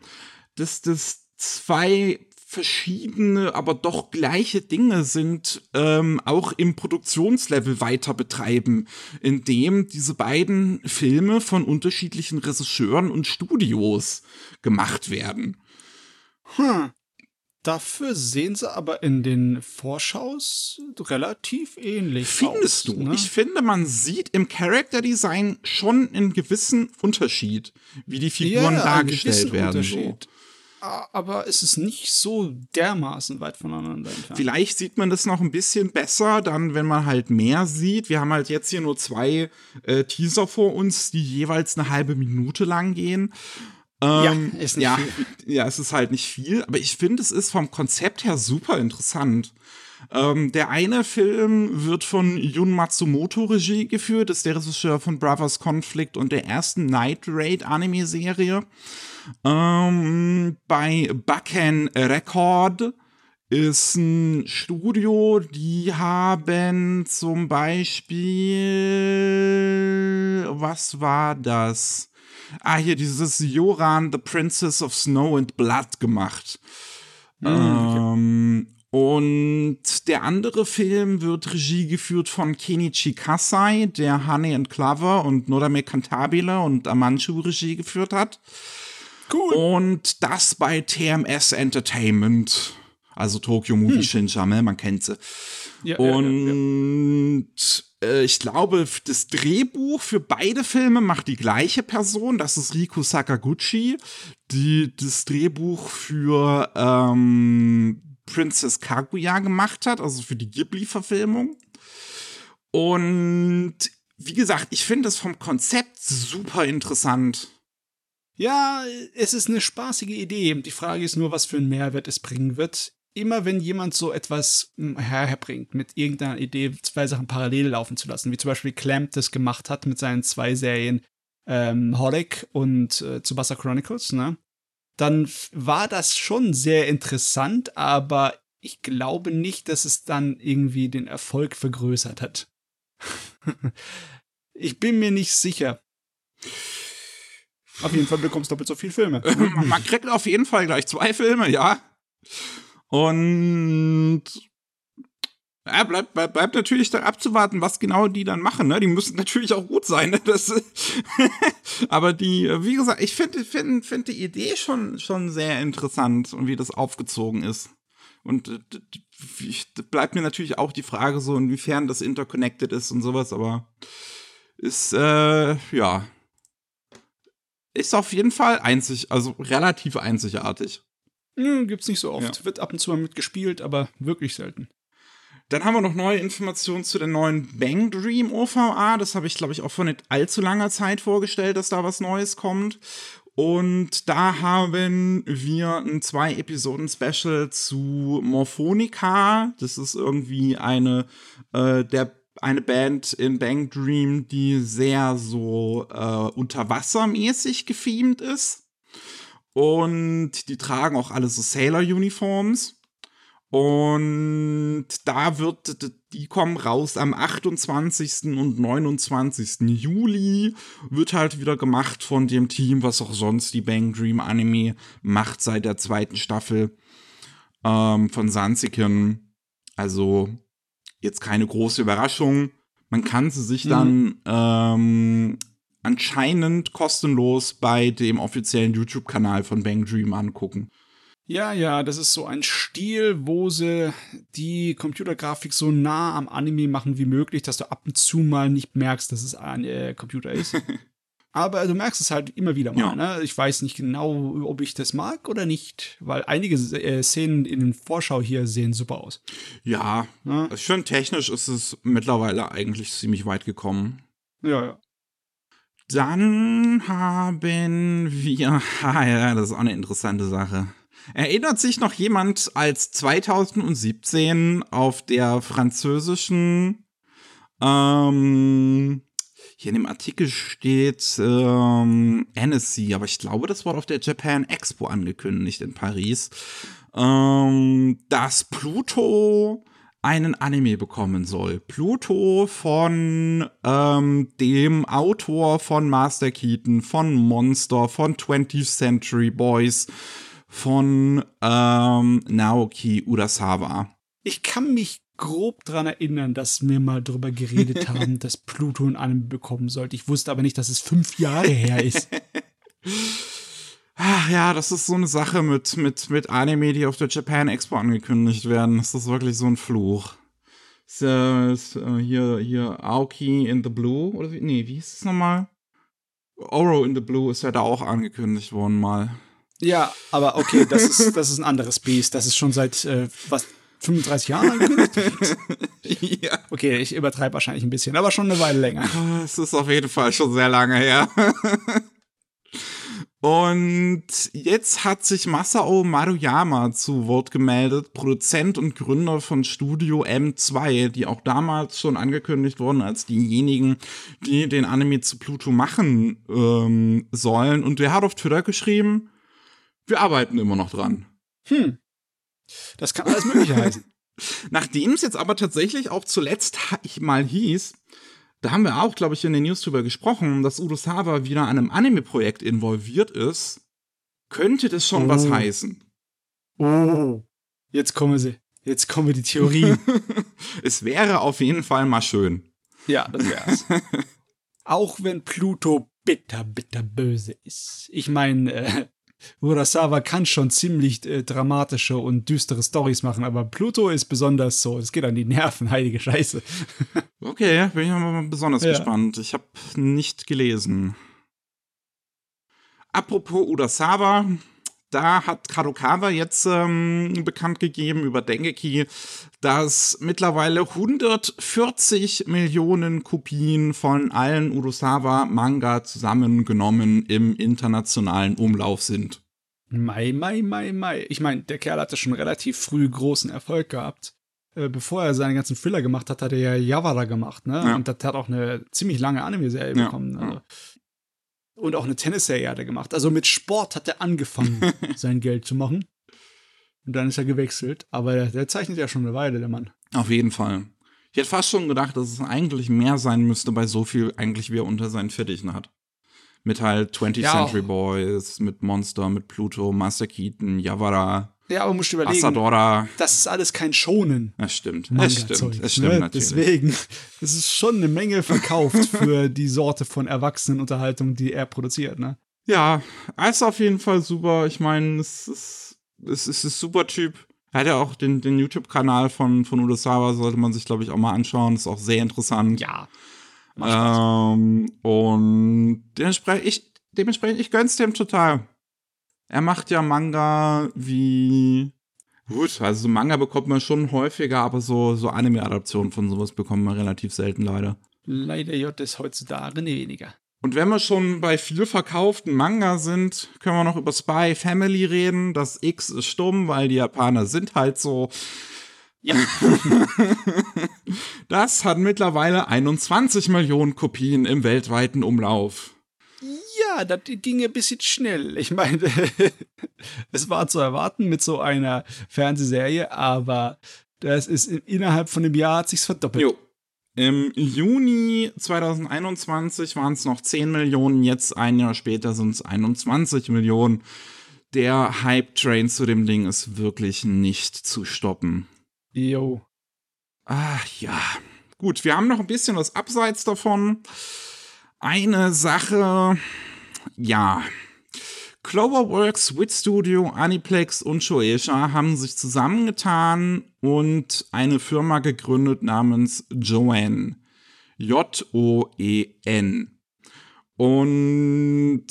dass das zwei verschiedene, aber doch gleiche Dinge sind, ähm, auch im Produktionslevel weiter betreiben, indem diese beiden Filme von unterschiedlichen Regisseuren und Studios gemacht werden. Hm. Dafür sehen sie aber in den Vorschaus relativ ähnlich Findest aus, du? Ne? Ich finde, man sieht im Character Design schon einen gewissen Unterschied, wie die Figuren ja, dargestellt werden. So aber es ist nicht so dermaßen weit voneinander entfernt. Vielleicht sieht man das noch ein bisschen besser, dann, wenn man halt mehr sieht. Wir haben halt jetzt hier nur zwei äh, Teaser vor uns, die jeweils eine halbe Minute lang gehen. Ähm, ja, ist nicht ja, viel. ja, es ist halt nicht viel, aber ich finde, es ist vom Konzept her super interessant. Ähm, der eine Film wird von Jun Matsumoto Regie geführt, ist der Regisseur von Brothers Conflict und der ersten Night Raid Anime-Serie. Ähm, bei Bakken Record ist ein Studio, die haben zum Beispiel, was war das? Ah, hier dieses Joran, The Princess of Snow and Blood gemacht. Mhm, okay. ähm, und der andere Film wird Regie geführt von Kenichi Kasai, der Honey and Clover und Nodame Cantabile und Amanchu Regie geführt hat. Cool. Und das bei TMS Entertainment. Also Tokyo Movie hm. Shinjame, man kennt sie. Ja, und ja, ja, äh, ich glaube, das Drehbuch für beide Filme macht die gleiche Person. Das ist Riku Sakaguchi, die das Drehbuch für ähm, Princess Kaguya gemacht hat, also für die Ghibli-Verfilmung. Und wie gesagt, ich finde es vom Konzept super interessant. Ja, es ist eine spaßige Idee. Die Frage ist nur, was für einen Mehrwert es bringen wird immer wenn jemand so etwas hm, herbringt, mit irgendeiner Idee zwei Sachen parallel laufen zu lassen, wie zum Beispiel Clamp das gemacht hat mit seinen zwei Serien ähm, Holic und äh, Tsubasa Chronicles, ne? Dann war das schon sehr interessant, aber ich glaube nicht, dass es dann irgendwie den Erfolg vergrößert hat. ich bin mir nicht sicher. Auf jeden Fall bekommst du doppelt so viele Filme. Man kriegt auf jeden Fall gleich zwei Filme, ja. Und ja, bleibt, bleibt, bleibt natürlich da abzuwarten, was genau die dann machen. Ne? Die müssen natürlich auch gut sein. Ne? Das, aber die, wie gesagt, ich finde find, find die Idee schon, schon sehr interessant und wie das aufgezogen ist. Und äh, bleibt mir natürlich auch die Frage so, inwiefern das interconnected ist und sowas, aber ist, äh, ja, ist auf jeden Fall einzig, also relativ einzigartig. Hm, gibt's nicht so oft. Ja. Wird ab und zu mal mitgespielt, aber wirklich selten. Dann haben wir noch neue Informationen zu der neuen Bang Dream OVA. Das habe ich, glaube ich, auch vor nicht allzu langer Zeit vorgestellt, dass da was Neues kommt. Und da haben wir ein zwei Episoden Special zu Morphonica. Das ist irgendwie eine äh, der eine Band in Bang Dream, die sehr so äh, unterwassermäßig gefilmt ist. Und die tragen auch alle so Sailor-Uniforms. Und da wird, die kommen raus am 28. und 29. Juli. Wird halt wieder gemacht von dem Team, was auch sonst die Bang Dream Anime macht seit der zweiten Staffel ähm, von Sansiken. Also jetzt keine große Überraschung. Man kann sie sich mhm. dann ähm, anscheinend kostenlos bei dem offiziellen YouTube-Kanal von Bang Dream angucken. Ja, ja, das ist so ein Stil, wo sie die Computergrafik so nah am Anime machen wie möglich, dass du ab und zu mal nicht merkst, dass es ein äh, Computer ist. Aber du merkst es halt immer wieder mal. Ja. Ne? Ich weiß nicht genau, ob ich das mag oder nicht, weil einige äh, Szenen in den Vorschau hier sehen super aus. Ja, ja? schon technisch ist es mittlerweile eigentlich ziemlich weit gekommen. Ja, ja. Dann haben wir, ja, das ist auch eine interessante Sache. Erinnert sich noch jemand, als 2017 auf der französischen, ähm, hier in dem Artikel steht ähm, Annecy, aber ich glaube, das wurde auf der Japan Expo angekündigt in Paris, ähm, dass Pluto einen Anime bekommen soll. Pluto von ähm, dem Autor von Master Keaton, von Monster, von 20th Century Boys, von ähm, Naoki Urasawa. Ich kann mich grob daran erinnern, dass wir mal darüber geredet haben, dass Pluto ein Anime bekommen sollte. Ich wusste aber nicht, dass es fünf Jahre her ist. Ach ja, das ist so eine Sache mit, mit, mit Anime, die auf der Japan Expo angekündigt werden. Das ist wirklich so ein Fluch. Ist, äh, ist, äh, hier, hier Aoki in the Blue, oder wie? Nee, wie hieß es nochmal? Oro in the Blue ist ja da auch angekündigt worden mal. Ja, aber okay, das ist, das ist ein anderes Beast. Das ist schon seit, äh, was, 35 Jahren angekündigt? ja. Okay, ich übertreibe wahrscheinlich ein bisschen, aber schon eine Weile länger. Es ist auf jeden Fall schon sehr lange her. Und jetzt hat sich Masao Maruyama zu Wort gemeldet, Produzent und Gründer von Studio M2, die auch damals schon angekündigt wurden als diejenigen, die den Anime zu Pluto machen ähm, sollen. Und der hat auf Twitter geschrieben, wir arbeiten immer noch dran. Hm. Das kann alles Mögliche heißen. Nachdem es jetzt aber tatsächlich auch zuletzt mal hieß, da haben wir auch, glaube ich, in den News drüber gesprochen, dass Udo Sawa wieder an einem Anime-Projekt involviert ist, könnte das schon oh. was heißen. Oh. Jetzt kommen sie. Jetzt kommen die Theorien. es wäre auf jeden Fall mal schön. Ja, das wär's. auch wenn Pluto bitter, bitter böse ist. Ich meine, äh, Urasawa kann schon ziemlich äh, dramatische und düstere Stories machen, aber Pluto ist besonders so. Es geht an die Nerven, heilige Scheiße. okay, bin ich mal besonders ja. gespannt. Ich habe nicht gelesen. Apropos Urasawa, da hat Kadokawa jetzt ähm, bekannt gegeben über Dengeki, dass mittlerweile 140 Millionen Kopien von allen Urusawa-Manga zusammengenommen im internationalen Umlauf sind. Mai, mai, mai, mai. Ich meine, der Kerl hatte schon relativ früh großen Erfolg gehabt. Äh, bevor er seinen ganzen Thriller gemacht hat, hat er ja Yavara gemacht, ne? Ja. Und das hat auch eine ziemlich lange Anime-Serie ja. bekommen. Also. Und auch eine Tennisserie hat er gemacht. Also mit Sport hat er angefangen, sein Geld zu machen. Und dann ist er gewechselt. Aber der, der, zeichnet ja schon eine Weile, der Mann. Auf jeden Fall. Ich hätte fast schon gedacht, dass es eigentlich mehr sein müsste bei so viel, eigentlich wie er unter seinen Fittichen hat. Mit halt 20th ja, Century Boys, mit Monster, mit Pluto, Master Keaton, Yavara. Ja, aber musst du überlegen, Asadora. das ist alles kein Schonen. Das stimmt, das stimmt, das stimmt ne? natürlich. Deswegen, es ist schon eine Menge verkauft für die Sorte von Erwachsenenunterhaltung, die er produziert, ne? Ja, ist auf jeden Fall super. Ich meine, es ist, es ist ein super Typ. Er hat ja auch den, den YouTube-Kanal von, von Udo Sava, sollte man sich, glaube ich, auch mal anschauen. Ist auch sehr interessant. Ja. Ähm, und dementsprechend, ich, dementsprechend, ich gönn's dem total. Er macht ja Manga wie. Gut, also so Manga bekommt man schon häufiger, aber so, so Anime-Adaptionen von sowas bekommt man relativ selten leider. Leider J ist heutzutage weniger. Und wenn wir schon bei viel verkauften Manga sind, können wir noch über Spy Family reden. Das X ist stumm, weil die Japaner sind halt so. Ja. das hat mittlerweile 21 Millionen Kopien im weltweiten Umlauf. Ja, das ging ein bisschen schnell. Ich meine, es war zu erwarten mit so einer Fernsehserie, aber das ist innerhalb von einem Jahr hat sich's verdoppelt. Jo. Im Juni 2021 waren es noch 10 Millionen, jetzt ein Jahr später sind es 21 Millionen. Der Hype-Train zu dem Ding ist wirklich nicht zu stoppen. Jo. Ach ja. Gut, wir haben noch ein bisschen was abseits davon. Eine Sache, ja. Cloverworks, Wit Studio, Aniplex und Shoeisha haben sich zusammengetan und eine Firma gegründet namens Joanne. J-O-E-N. Und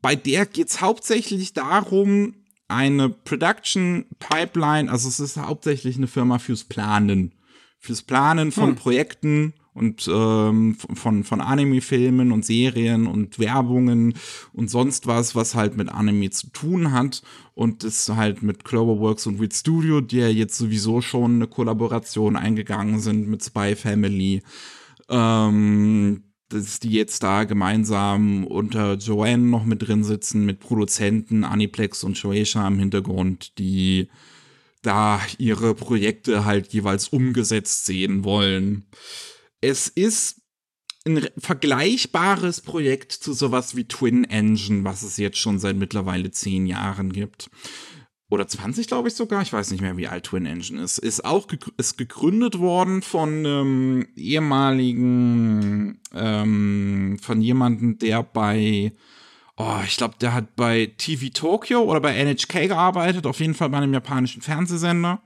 bei der geht es hauptsächlich darum, eine Production Pipeline, also es ist hauptsächlich eine Firma fürs Planen. Fürs Planen von hm. Projekten und ähm, von, von Anime-Filmen und Serien und Werbungen und sonst was, was halt mit Anime zu tun hat. Und das halt mit Cloverworks und Weed Studio, die ja jetzt sowieso schon eine Kollaboration eingegangen sind mit Spy Family. Ähm, dass die jetzt da gemeinsam unter Joanne noch mit drin sitzen, mit Produzenten Aniplex und Shueisha im Hintergrund, die da ihre Projekte halt jeweils umgesetzt sehen wollen. Es ist ein vergleichbares Projekt zu sowas wie Twin Engine, was es jetzt schon seit mittlerweile zehn Jahren gibt. Oder 20, glaube ich sogar. Ich weiß nicht mehr, wie alt Twin Engine ist. Ist auch ge ist gegründet worden von ähm, ehemaligen, ähm, von jemandem, der bei, oh, ich glaube, der hat bei TV Tokyo oder bei NHK gearbeitet. Auf jeden Fall bei einem japanischen Fernsehsender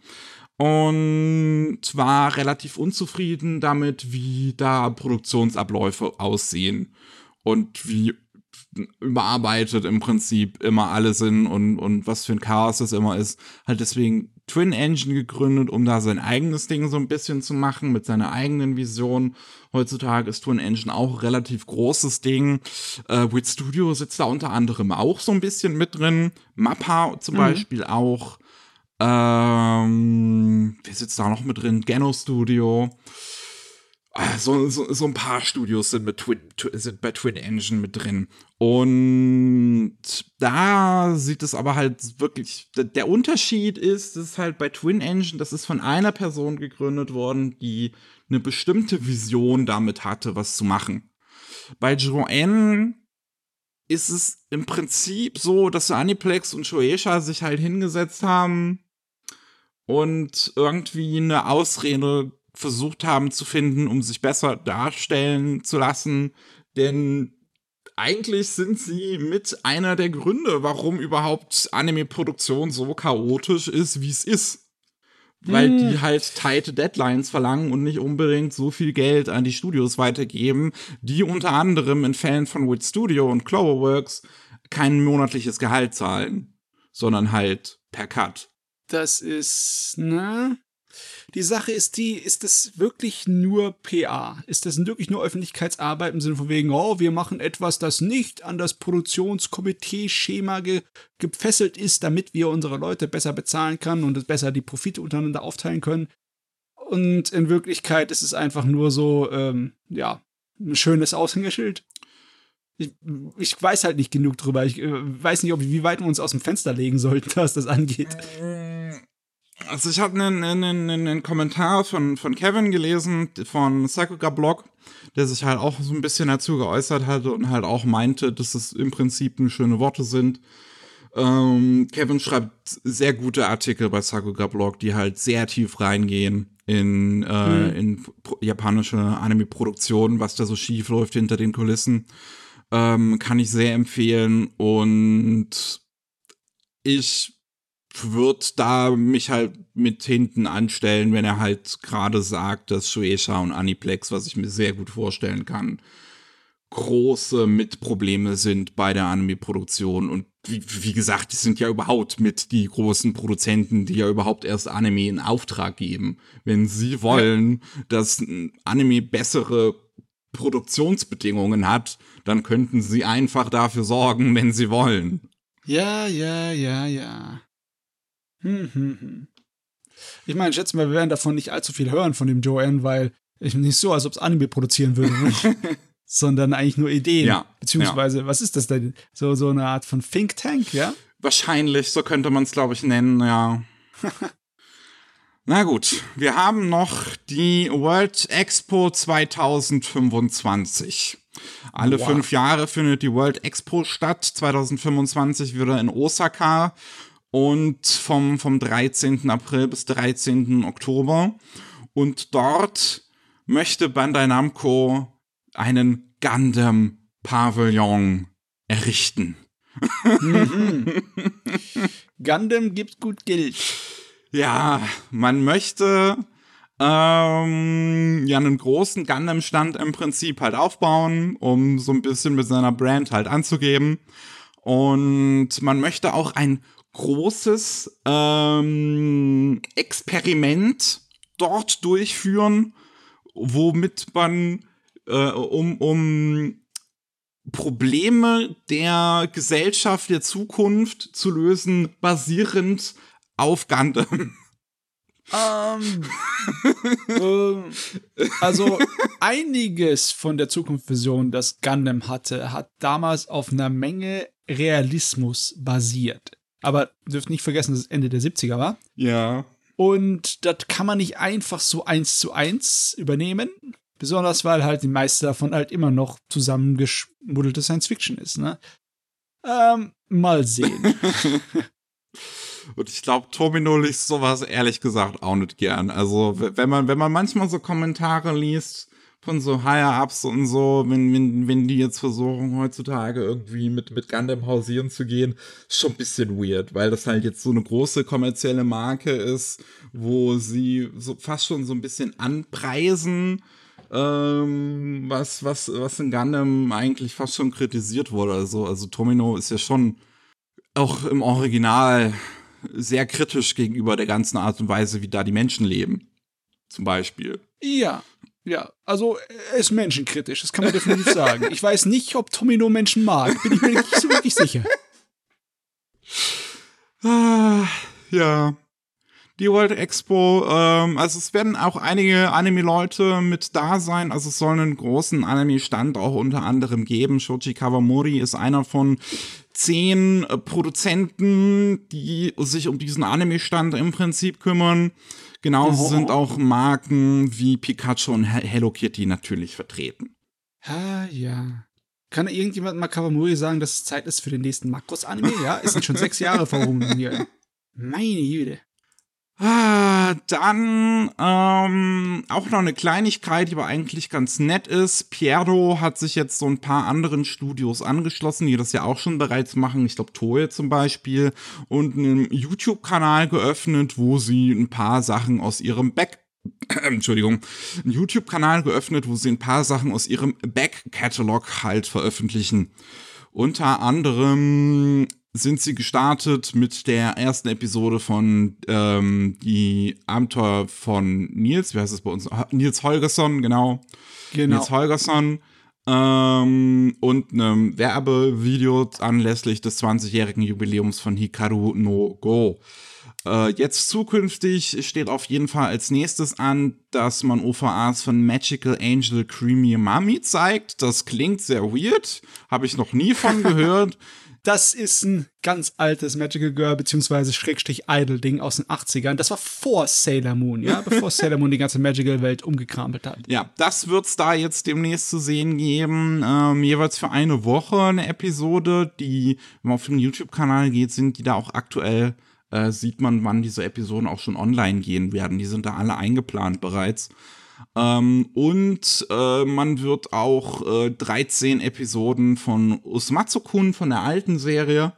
und war relativ unzufrieden damit, wie da Produktionsabläufe aussehen und wie überarbeitet im Prinzip immer alle sind und, und was für ein Chaos das immer ist. Halt deswegen Twin Engine gegründet, um da sein eigenes Ding so ein bisschen zu machen, mit seiner eigenen Vision. Heutzutage ist Twin Engine auch ein relativ großes Ding. Äh, Wit Studio sitzt da unter anderem auch so ein bisschen mit drin. Mappa zum mhm. Beispiel auch. Ähm, wer sitzt da noch mit drin? Geno Studio. So, so, so ein paar Studios sind, mit Twin, sind bei Twin Engine mit drin. Und da sieht es aber halt wirklich, der Unterschied ist, ist halt bei Twin Engine, das ist von einer Person gegründet worden, die eine bestimmte Vision damit hatte, was zu machen. Bei Joanne ist es im Prinzip so, dass Aniplex und Shueisha sich halt hingesetzt haben und irgendwie eine Ausrede versucht haben zu finden, um sich besser darstellen zu lassen. Denn eigentlich sind sie mit einer der Gründe, warum überhaupt Anime-Produktion so chaotisch ist, wie es ist. Weil hm. die halt tight Deadlines verlangen und nicht unbedingt so viel Geld an die Studios weitergeben, die unter anderem in Fällen von Wit Studio und Cloverworks kein monatliches Gehalt zahlen, sondern halt per Cut. Das ist, ne? Die Sache ist die, ist das wirklich nur PA? Ist das wirklich nur Öffentlichkeitsarbeit im Sinne von wegen, oh, wir machen etwas, das nicht an das Produktionskomitee-Schema ge gefesselt ist, damit wir unsere Leute besser bezahlen können und besser die Profite untereinander aufteilen können? Und in Wirklichkeit ist es einfach nur so, ähm, ja, ein schönes Aushängeschild. Ich, ich, weiß halt nicht genug drüber. Ich äh, weiß nicht, ob, wie weit wir uns aus dem Fenster legen sollten, was das angeht. Also ich habe einen, einen, einen Kommentar von, von Kevin gelesen, von Sakuga Blog, der sich halt auch so ein bisschen dazu geäußert hatte und halt auch meinte, dass es im Prinzip nur schöne Worte sind. Ähm, Kevin schreibt sehr gute Artikel bei Sakuga Blog, die halt sehr tief reingehen in, äh, mhm. in japanische Anime-Produktionen, was da so schief läuft hinter den Kulissen. Ähm, kann ich sehr empfehlen und ich wird da mich halt mit hinten anstellen, wenn er halt gerade sagt, dass Shueisha und Aniplex, was ich mir sehr gut vorstellen kann, große Mitprobleme sind bei der Anime-Produktion. Und wie, wie, gesagt, die sind ja überhaupt mit die großen Produzenten, die ja überhaupt erst Anime in Auftrag geben. Wenn sie wollen, ja. dass Anime bessere Produktionsbedingungen hat, dann könnten sie einfach dafür sorgen, wenn sie wollen. Ja, ja, ja, ja. Hm, hm, hm. Ich meine, schätze mal, wir werden davon nicht allzu viel hören von dem Joanne, weil ich nicht so, als ob es Anime produzieren würde, ne? sondern eigentlich nur Ideen. Ja, Beziehungsweise, ja. was ist das denn? So, so eine Art von Think Tank, ja? Wahrscheinlich, so könnte man es, glaube ich, nennen, ja. Na gut, wir haben noch die World Expo 2025. Alle wow. fünf Jahre findet die World Expo statt. 2025 wieder in Osaka und vom, vom 13. April bis 13. Oktober. Und dort möchte Bandai Namco einen Gundam Pavillon errichten. Mhm. Gundam gibt gut Geld. Ja, man möchte ähm, ja einen großen Gundam-Stand im Prinzip halt aufbauen, um so ein bisschen mit seiner Brand halt anzugeben. Und man möchte auch ein großes ähm, Experiment dort durchführen, womit man äh, um, um Probleme der Gesellschaft der Zukunft zu lösen, basierend auf Gundam. Ähm, äh, also einiges von der Zukunftsvision, das Gundam hatte, hat damals auf einer Menge Realismus basiert. Aber dürft nicht vergessen, dass es Ende der 70er war. Ja. Und das kann man nicht einfach so eins zu eins übernehmen. Besonders weil halt die meiste davon halt immer noch zusammengeschmuddelte Science Fiction ist, ne? Ähm, mal sehen. Und ich glaube, Tomino liest sowas ehrlich gesagt auch nicht gern. Also, wenn man, wenn man manchmal so Kommentare liest, von so Higher-Ups und so, wenn, wenn, wenn die jetzt versuchen, heutzutage irgendwie mit, mit Gundam hausieren zu gehen, schon ein bisschen weird, weil das halt jetzt so eine große kommerzielle Marke ist, wo sie so fast schon so ein bisschen anpreisen, ähm, was, was, was in Gundam eigentlich fast schon kritisiert wurde. Also, also Tomino ist ja schon auch im Original sehr kritisch gegenüber der ganzen Art und Weise, wie da die Menschen leben. Zum Beispiel. Ja, ja, also er ist menschenkritisch, das kann man definitiv sagen. Ich weiß nicht, ob Tomino Menschen mag, bin ich mir nicht so wirklich sicher. Ah, ja. die World Expo. Ähm, also es werden auch einige Anime-Leute mit da sein. Also es soll einen großen Anime-Stand auch unter anderem geben. Shoji Kawamori ist einer von zehn äh, Produzenten, die sich um diesen Anime-Stand im Prinzip kümmern. Genauso Oh. sind auch Marken wie Pikachu und He- Hello Kitty natürlich vertreten. Ah, ja. Kann irgendjemand mal Kawamori sagen, dass es Zeit ist für den nächsten Makros-Anime? Ja, es sind schon sechs Jahre verrum hier. Meine Güte. Ah, dann ähm, auch noch eine Kleinigkeit, die aber eigentlich ganz nett ist. Piero hat sich jetzt so ein paar anderen Studios angeschlossen, die das ja auch schon bereits machen. Ich glaube, Toei zum Beispiel. Und einen YouTube-Kanal geöffnet, wo sie ein paar Sachen aus ihrem Back Entschuldigung, einen YouTube-Kanal geöffnet, wo sie ein paar Sachen aus ihrem Back-Catalog halt veröffentlichen. Unter anderem sind sie gestartet mit der ersten Episode von ähm, die Abenteuer von Nils, wie heißt es bei uns? Nils Holgersson, genau. Genau. Nils Holgersson. Ähm, und einem Werbevideo anlässlich des 20-jährigen Jubiläums von Hikaru no Go. Äh, jetzt zukünftig steht auf jeden Fall als nächstes an, dass man OVAs von Magical Angel Creamy Mami zeigt. Das klingt sehr weird, habe ich noch nie von gehört. Das ist ein ganz altes Magical Girl beziehungsweise Schrägstrich Idol Ding aus den 80ern. Das war vor Sailor Moon, ja, bevor Sailor Moon die ganze Magical Welt umgekrempelt hat. Ja, das wird's da jetzt demnächst zu sehen geben. Ähm, jeweils für eine Woche eine Episode, die, wenn man auf den YouTube-Kanal geht, sind die da auch aktuell, äh, sieht man, wann diese Episoden auch schon online gehen werden. Die sind da alle eingeplant bereits. Ähm, und äh, man wird auch äh, 13 Episoden von Usmatsu-kun von der alten Serie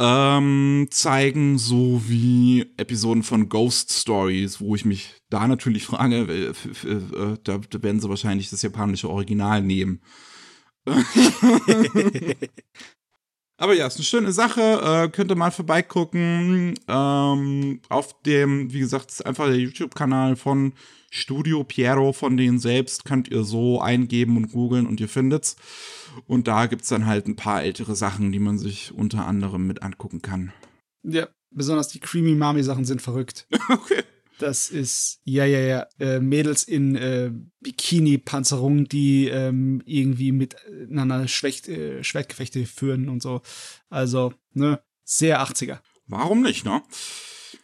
ähm, zeigen, sowie Episoden von Ghost Stories, wo ich mich da natürlich frage, äh, äh, da, da werden sie wahrscheinlich das japanische Original nehmen. Aber ja, ist eine schöne Sache. Äh, könnt ihr mal vorbeigucken. Ähm, auf dem, wie gesagt, ist einfach der YouTube-Kanal von Studio Piero, von denen selbst könnt ihr so eingeben und googeln und ihr findet's. Und da gibt's dann halt ein paar ältere Sachen, die man sich unter anderem mit angucken kann. Ja, besonders die Creamy Mami Sachen sind verrückt. Okay. Das ist, ja, ja, ja, äh, Mädels in äh, Bikini-Panzerung, die ähm, irgendwie miteinander Schwächt, äh, Schwertgefechte führen und so. Also, ne, sehr 80er. Warum nicht, ne?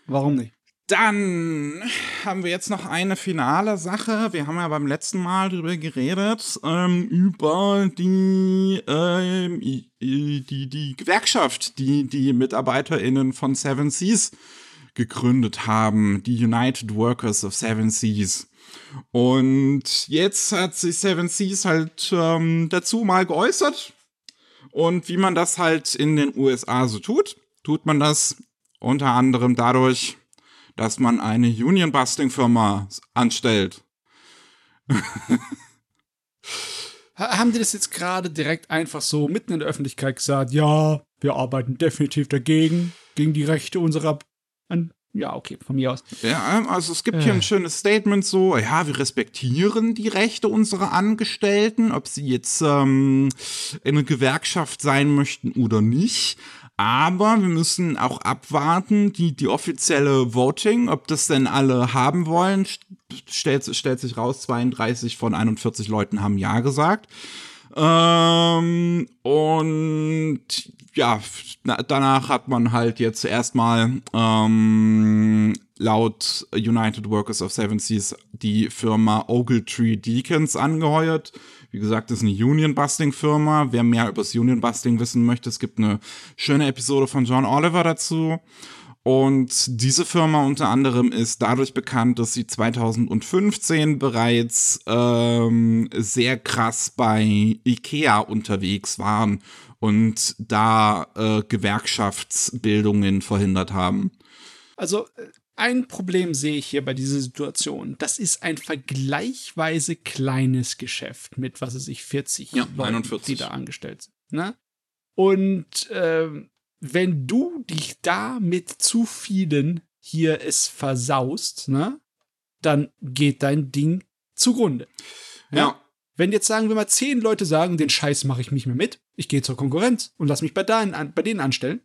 Warum nicht? Dann haben wir jetzt noch eine finale Sache. Wir haben ja beim letzten Mal drüber geredet, ähm, über die, ähm, die, die Gewerkschaft, die die MitarbeiterInnen von Seven Seas gegründet haben, die United Workers of Seven Seas. Und jetzt hat sich Seven Seas halt ähm, dazu mal geäußert. Und wie man das halt in den USA so tut, tut man das unter anderem dadurch, dass man eine Union-Busting-Firma anstellt. Ha haben die das jetzt gerade direkt einfach so mitten in der Öffentlichkeit gesagt? Ja, wir arbeiten definitiv dagegen, gegen die Rechte unserer. An ja, okay, von mir aus. Ja, also es gibt hier ein schönes Statement so, ja, wir respektieren die Rechte unserer Angestellten, ob sie jetzt ähm, in einer Gewerkschaft sein möchten oder nicht. Aber wir müssen auch abwarten, die, die offizielle Voting, ob das denn alle haben wollen, st- stellt, stellt sich raus, 32 von 41 Leuten haben Ja gesagt. Ähm, und ja, na, danach hat man halt jetzt erstmal ähm, laut United Workers of Seven Seas die Firma Ogletree Deacons angeheuert. Wie gesagt, das ist eine Union-Busting-Firma. Wer mehr über das Union-Busting wissen möchte, es gibt eine schöne Episode von John Oliver dazu. Und diese Firma unter anderem ist dadurch bekannt, dass sie 2015 bereits ähm, sehr krass bei IKEA unterwegs waren und da äh, Gewerkschaftsbildungen verhindert haben. Also, äh, ein Problem sehe ich hier bei dieser Situation. Das ist ein vergleichsweise kleines Geschäft mit, was es sich 40 Ja, Leuten, 41. die da angestellt sind. Ne? Und ähm, wenn du dich da mit zu vielen hier es versaust, ne, dann geht dein Ding zugrunde. Ja. Wenn jetzt sagen wir mal zehn Leute sagen, den Scheiß mache ich nicht mehr mit, ich gehe zur Konkurrenz und lass mich bei, deinen, bei denen anstellen,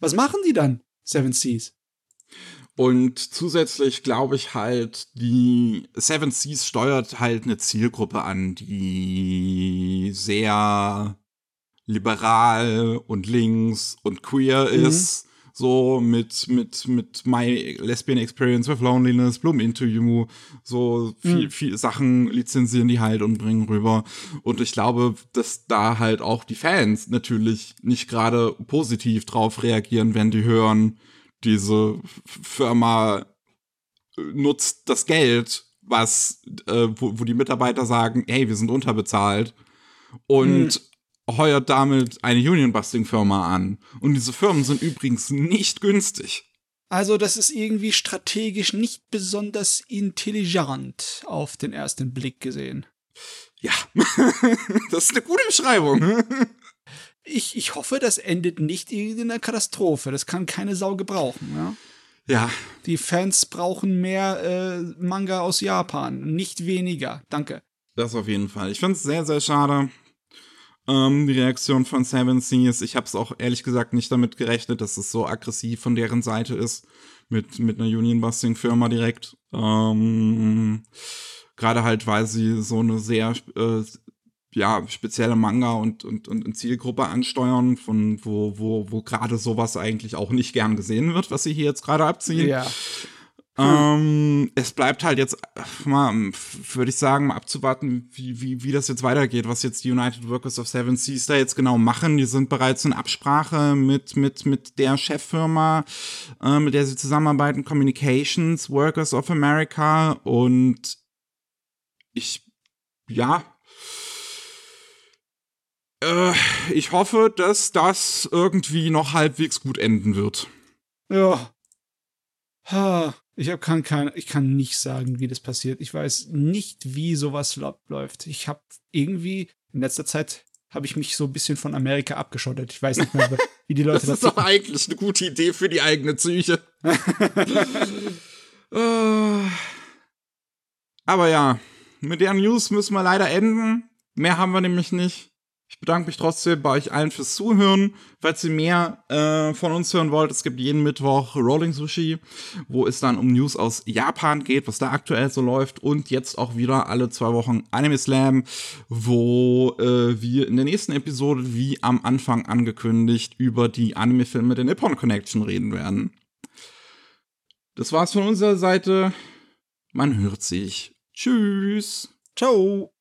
was machen die dann, Seven Seas? Und zusätzlich glaube ich halt, die Seven Seas steuert halt eine Zielgruppe an, die sehr liberal und links und queer mhm. ist. So mit, mit, mit My Lesbian Experience with Loneliness, Bloom Into You, so viel, mhm. viel Sachen lizenzieren die halt und bringen rüber. Und ich glaube, dass da halt auch die Fans natürlich nicht gerade positiv drauf reagieren, wenn die hören, diese Firma äh, nutzt das Geld, was, äh, wo, wo die Mitarbeiter sagen, hey, wir sind unterbezahlt. Und mhm heuert damit eine Union-Busting-Firma an. Und diese Firmen sind übrigens nicht günstig. Also, das ist irgendwie strategisch nicht besonders intelligent auf den ersten Blick gesehen. Ja, das ist eine gute Beschreibung. ich, ich hoffe, das endet nicht in einer Katastrophe. Das kann keine Sau gebrauchen, ja. Ja. Die Fans brauchen mehr äh, Manga aus Japan, nicht weniger. Danke. Das auf jeden Fall. Ich finde es sehr, sehr schade. Ähm, die Reaktion von Seven Seas. Ich habe es auch ehrlich gesagt nicht damit gerechnet, dass es so aggressiv von deren Seite ist. Mit, mit einer Union-Busting-Firma direkt. Ähm, Gerade halt, weil sie so eine sehr äh, ja, spezielle Manga und, und, und Zielgruppe ansteuern, von wo, wo, wo gerade sowas eigentlich auch nicht gern gesehen wird, was sie hier jetzt gerade abziehen. Ja. Hm. Ähm, es bleibt halt jetzt mal, würde ich sagen, mal abzuwarten, wie, wie, wie das jetzt weitergeht, was jetzt die United Workers of Seven Seas da jetzt genau machen. Die sind bereits in Absprache mit, mit, mit der Cheffirma, äh, mit der sie zusammenarbeiten, Communications Workers of America. Und ich, ja, äh, ich hoffe, dass das irgendwie noch halbwegs gut enden wird. Ja. Ha. Ich hab, kann kein, ich kann nicht sagen, wie das passiert. Ich weiß nicht, wie sowas läuft. Ich habe irgendwie in letzter Zeit habe ich mich so ein bisschen von Amerika abgeschottet. Ich weiß nicht mehr, wie die Leute das. Das ist doch eigentlich eine gute Idee für die eigene Psyche. Äh. Aber ja, mit der News müssen wir leider enden. Mehr haben wir nämlich nicht. Ich bedanke mich trotzdem bei euch allen fürs Zuhören. Falls ihr mehr äh, von uns hören wollt, es gibt jeden Mittwoch Rolling Sushi, wo es dann um News aus Japan geht, was da aktuell so läuft. Und jetzt auch wieder alle zwei Wochen Anime Slam, wo äh, wir in der nächsten Episode, wie am Anfang angekündigt, über die Anime-Filme der Nippon Connection reden werden. Das war's von unserer Seite. Man hört sich. Tschüss. Ciao.